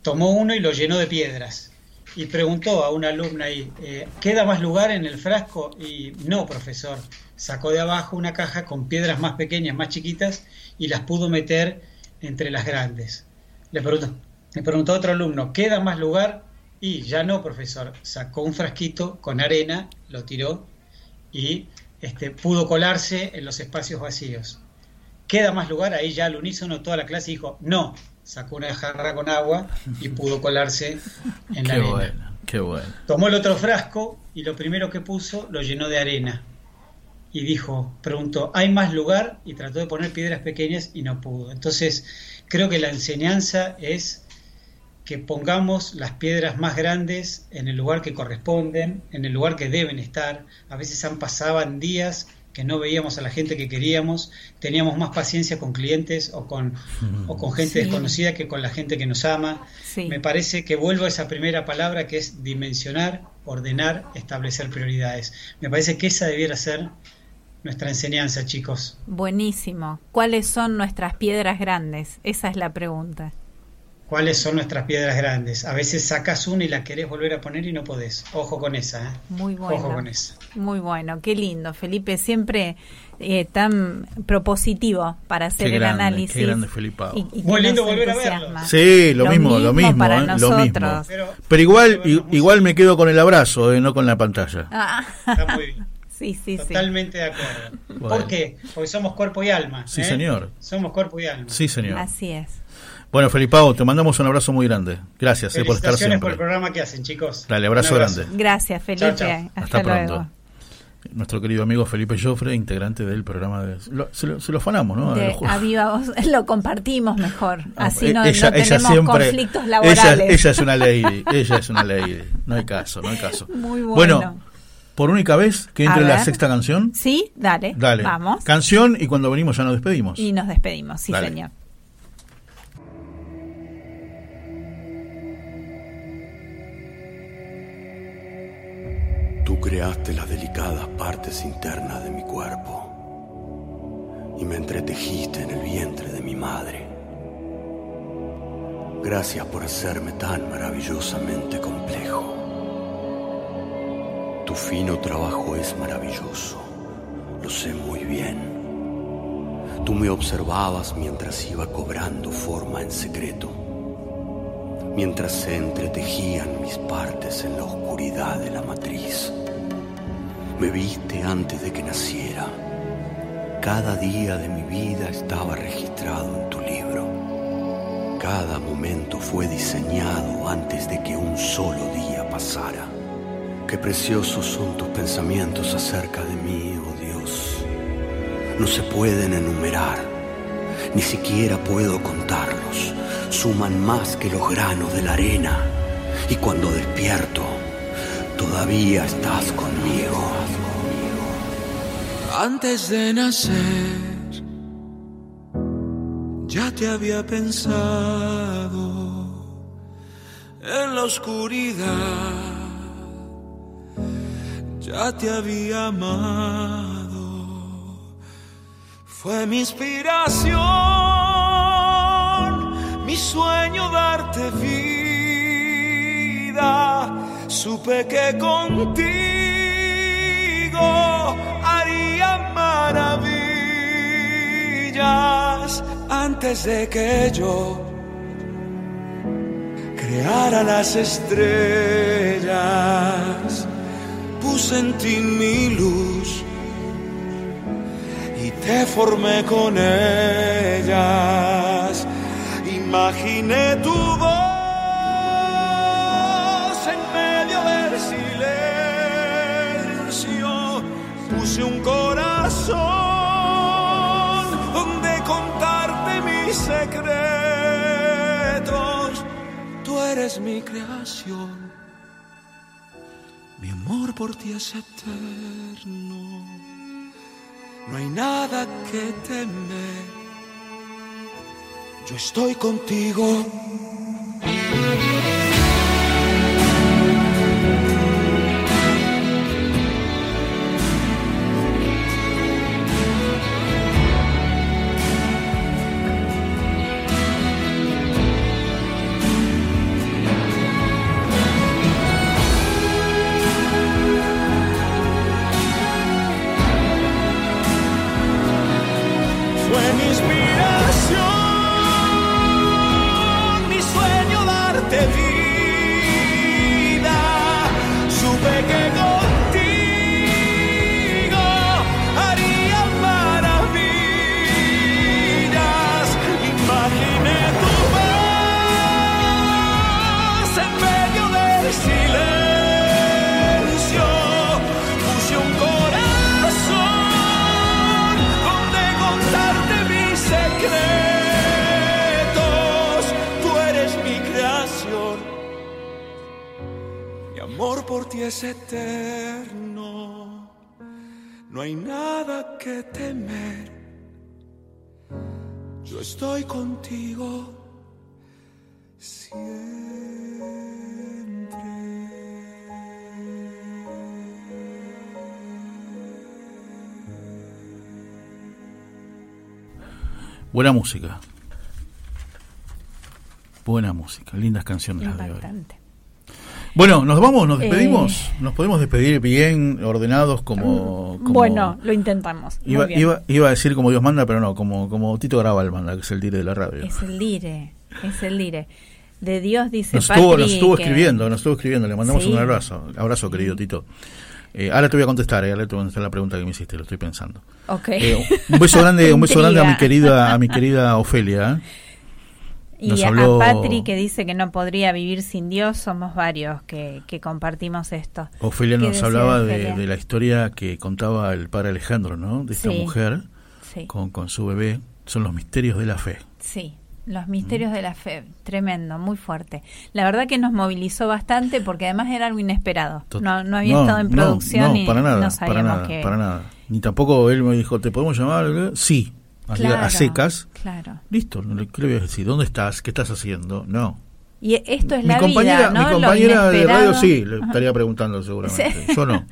Tomó uno y lo llenó de piedras. Y preguntó a una alumna ahí, eh, ¿queda más lugar en el frasco? Y no, profesor. Sacó de abajo una caja con piedras más pequeñas, más chiquitas, y las pudo meter entre las grandes. Le preguntó, le preguntó a otro alumno, ¿queda más lugar? Y ya no, profesor. Sacó un frasquito con arena, lo tiró y este, pudo colarse en los espacios vacíos. ¿Queda más lugar? Ahí ya al unísono toda la clase dijo, no, sacó una jarra con agua y pudo colarse en la Qué arena. bueno, qué bueno. Tomó el otro frasco y lo primero que puso lo llenó de arena. Y dijo, preguntó, ¿hay más lugar? Y trató de poner piedras pequeñas y no pudo. Entonces, creo que la enseñanza es que pongamos las piedras más grandes en el lugar que corresponden, en el lugar que deben estar. A veces han pasaban días que no veíamos a la gente que queríamos, teníamos más paciencia con clientes o con, o con gente Sí. desconocida que con la gente que nos ama. Sí. Me parece que vuelvo a esa primera palabra que es dimensionar, ordenar, establecer prioridades. Me parece que esa debiera ser nuestra enseñanza, chicos. Buenísimo. ¿Cuáles son nuestras piedras grandes? Esa es la pregunta. ¿Cuáles son nuestras piedras grandes? A veces sacas una y la querés volver a poner y no podés. Ojo con esa, ¿eh? Muy bueno. Ojo con esa. Muy bueno, qué lindo, Felipe, siempre eh, tan propositivo para hacer Qué el grande, análisis. qué grande, Felipao. y- Muy lindo volver a entusiasma. Sí, lo, mismo, lo mismo, para eh, lo mismo. Pero, igual, igual me quedo con el abrazo, eh, no con la pantalla. Ah. Está muy bien. Sí, sí, sí. Totalmente de acuerdo. Bueno. ¿Por qué? Porque somos cuerpo y alma. Sí, ¿eh? señor. Somos cuerpo y alma. Sí, señor. Así es. Bueno, Felipao, te mandamos un abrazo muy grande. Gracias eh, por estar Felicitaciones por siempre. el programa que hacen, chicos. Dale, abrazo, grande. Gracias, Felipe. Chao, chao. Hasta, Hasta luego. pronto. Nuestro querido amigo Felipe Joffre, integrante del programa de... lo- se, lo, se lo fanamos, ¿no? De a viva voz, lo compartimos mejor. Ah, Así eh, no, ella, no ella tenemos siempre- conflictos laborales. ella es una lady, ella es una lady. No hay caso, no hay caso. Muy bueno. por única vez que entre la sexta canción. Sí, dale. Dale. Vamos. Canción y cuando venimos ya nos despedimos. Y nos despedimos, sí, Dale. señor. Tú creaste las delicadas partes internas de mi cuerpo y me entretejiste en el vientre de mi madre. Gracias por hacerme tan maravillosamente complejo. Tu fino trabajo es maravilloso, lo sé muy bien. Tú me observabas mientras iba cobrando forma en secreto, mientras se entretejían mis partes en la oscuridad de la matriz. Me viste antes de que naciera. Cada día de mi vida estaba registrado en tu libro. Cada momento fue diseñado antes de que un solo día pasara. Qué preciosos son tus pensamientos acerca de mí, oh Dios. No se pueden enumerar, ni siquiera puedo contarlos. Suman más que los granos de la arena. Y cuando despierto, todavía estás conmigo. Antes de nacer, ya te había pensado en la oscuridad, ya te había amado. Fue mi inspiración, mi sueño darte vida. Supe que contigo haría maravillas antes de que yo creara las estrellas. Puse en ti mi luz y te formé con ellas. Imaginé tu Un corazón donde contarte mis secretos. Tú eres mi creación. Mi amor por ti es eterno. No hay nada que temer. Yo estoy contigo. Buena música. Buena música, lindas canciones las hoy. Bueno, nos vamos, nos despedimos. Eh. Nos podemos despedir bien, ordenados, como. como- Bueno, lo intentamos. Muy Iba, bien. iba, iba a decir como Dios manda, pero no, como, como Tito Graval manda, que es el dire de la radio. Es el lire, es el lire. De Dios dice Nos estuvo, nos estuvo que- escribiendo, nos estuvo escribiendo, le mandamos Sí. un abrazo. Abrazo, querido Tito. Eh, ahora te voy a contestar, eh, ahora te voy a contestar la pregunta que me hiciste, lo estoy pensando. Eh, un beso grande, un beso grande a mi querida, a mi querida Ofelia. Nos Y a- habló- a Patri que dice que no podría vivir sin Dios, somos varios que, que compartimos esto. Ofelia ¿Qué nos hablaba de, la historia que contaba el padre Alejandro, ¿no? De esta Sí, mujer sí. con, con su bebé. Son los misterios de la fe. Sí, los misterios de la fe, tremendo, muy fuerte. La verdad que nos movilizó bastante porque además era algo inesperado. No, no había estado en producción no, y para nada, no para sabíamos nada, que... para nada. Ni tampoco él me dijo, ¿te podemos llamar? Sí, a secas. Claro. Listo, no le- ¿qué le voy a decir? ¿Dónde estás? ¿Qué estás haciendo? No. Y esto es mi la compañera, vida, ¿no? mi compañera de radio sí, le estaría preguntando seguramente. Sí. Yo no.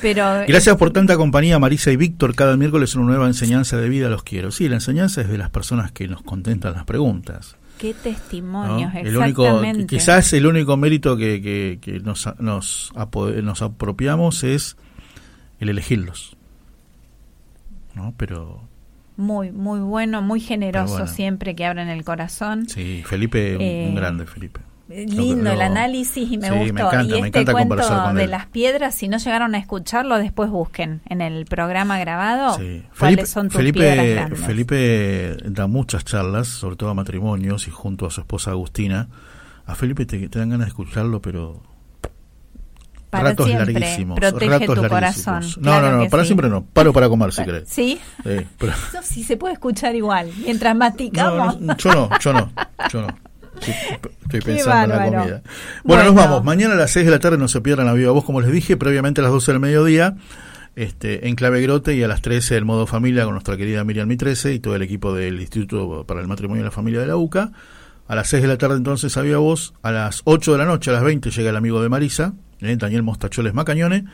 Pero Gracias por tanta compañía, Marisa y Víctor. Cada miércoles una nueva enseñanza de vida, los quiero. Sí, la enseñanza es de las personas que nos contentan las preguntas. qué ¿no? testimonios, El único, quizás el único mérito que, que- que nos, nos, nos apropiamos es el elegirlos. ¿No? Pero Muy, muy bueno, muy generoso bueno. siempre que abren el corazón. sí, Felipe, un- Eh, un grande Felipe. Lindo Lo- el análisis y me Sí, me gustó. encanta, y este cuento de las piedras, si no llegaron a escucharlo, después busquen en el programa grabado Sí. cuáles son tus piedras Felipe, grandes. Felipe da muchas charlas, sobre todo a matrimonios y junto a su esposa Agustina. A Felipe te, te dan ganas de escucharlo, pero Para ratos siempre, larguísimos. protege ratos tu larguísimos. corazón, No, claro no, no, para sí. siempre no. Paro para comer si querés. ¿Sí? Sí, pero- sí se puede escuchar igual, mientras no, masticamos. no, yo no, yo no, yo no. Estoy, pensando en la comida. Bueno, nos vamos. Mañana a las 6 de la tarde no se pierdan la viva voz, como les dije, previamente a las 12 del mediodía, este, en Clave Grote y a las 13 el modo familia con nuestra querida Miriam Mitrese y todo el equipo del Instituto para el Matrimonio y la Familia de la UCA. A las 6 de la tarde entonces a viva voz. A las 8 de la noche, a las 20 llega el amigo de Marisa, eh, Daniel Mostacholes Macañone.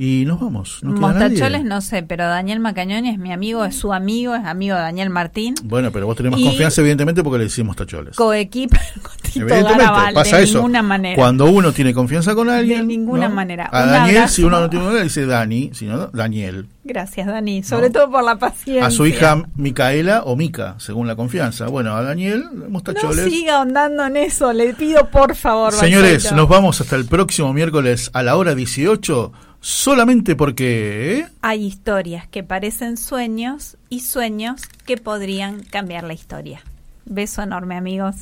Y nos vamos. ¿No? Mostacholes no sé, pero Daniel Macañoni es mi amigo, es su amigo, es amigo de Daniel Martín. Bueno, pero vos tenés más Y- confianza evidentemente porque le decimos tacholes. Coequipa con Tito Evidentemente, pasa de eso. ninguna manera. Cuando uno tiene confianza con alguien. de ninguna ¿no? manera. A Un Daniel, abrazo. si uno no tiene confianza, dice Dani, si no, Daniel. Gracias, Dani, sobre todo por la paciencia. A su hija Micaela o Mica, según la confianza. Bueno, a Daniel, No siga ahondando en eso, le pido por favor. Señores, nos vamos hasta el próximo miércoles a la hora 18, solamente porque... ¿eh? Hay historias que parecen sueños y sueños que podrían cambiar la historia. Beso enorme, amigos.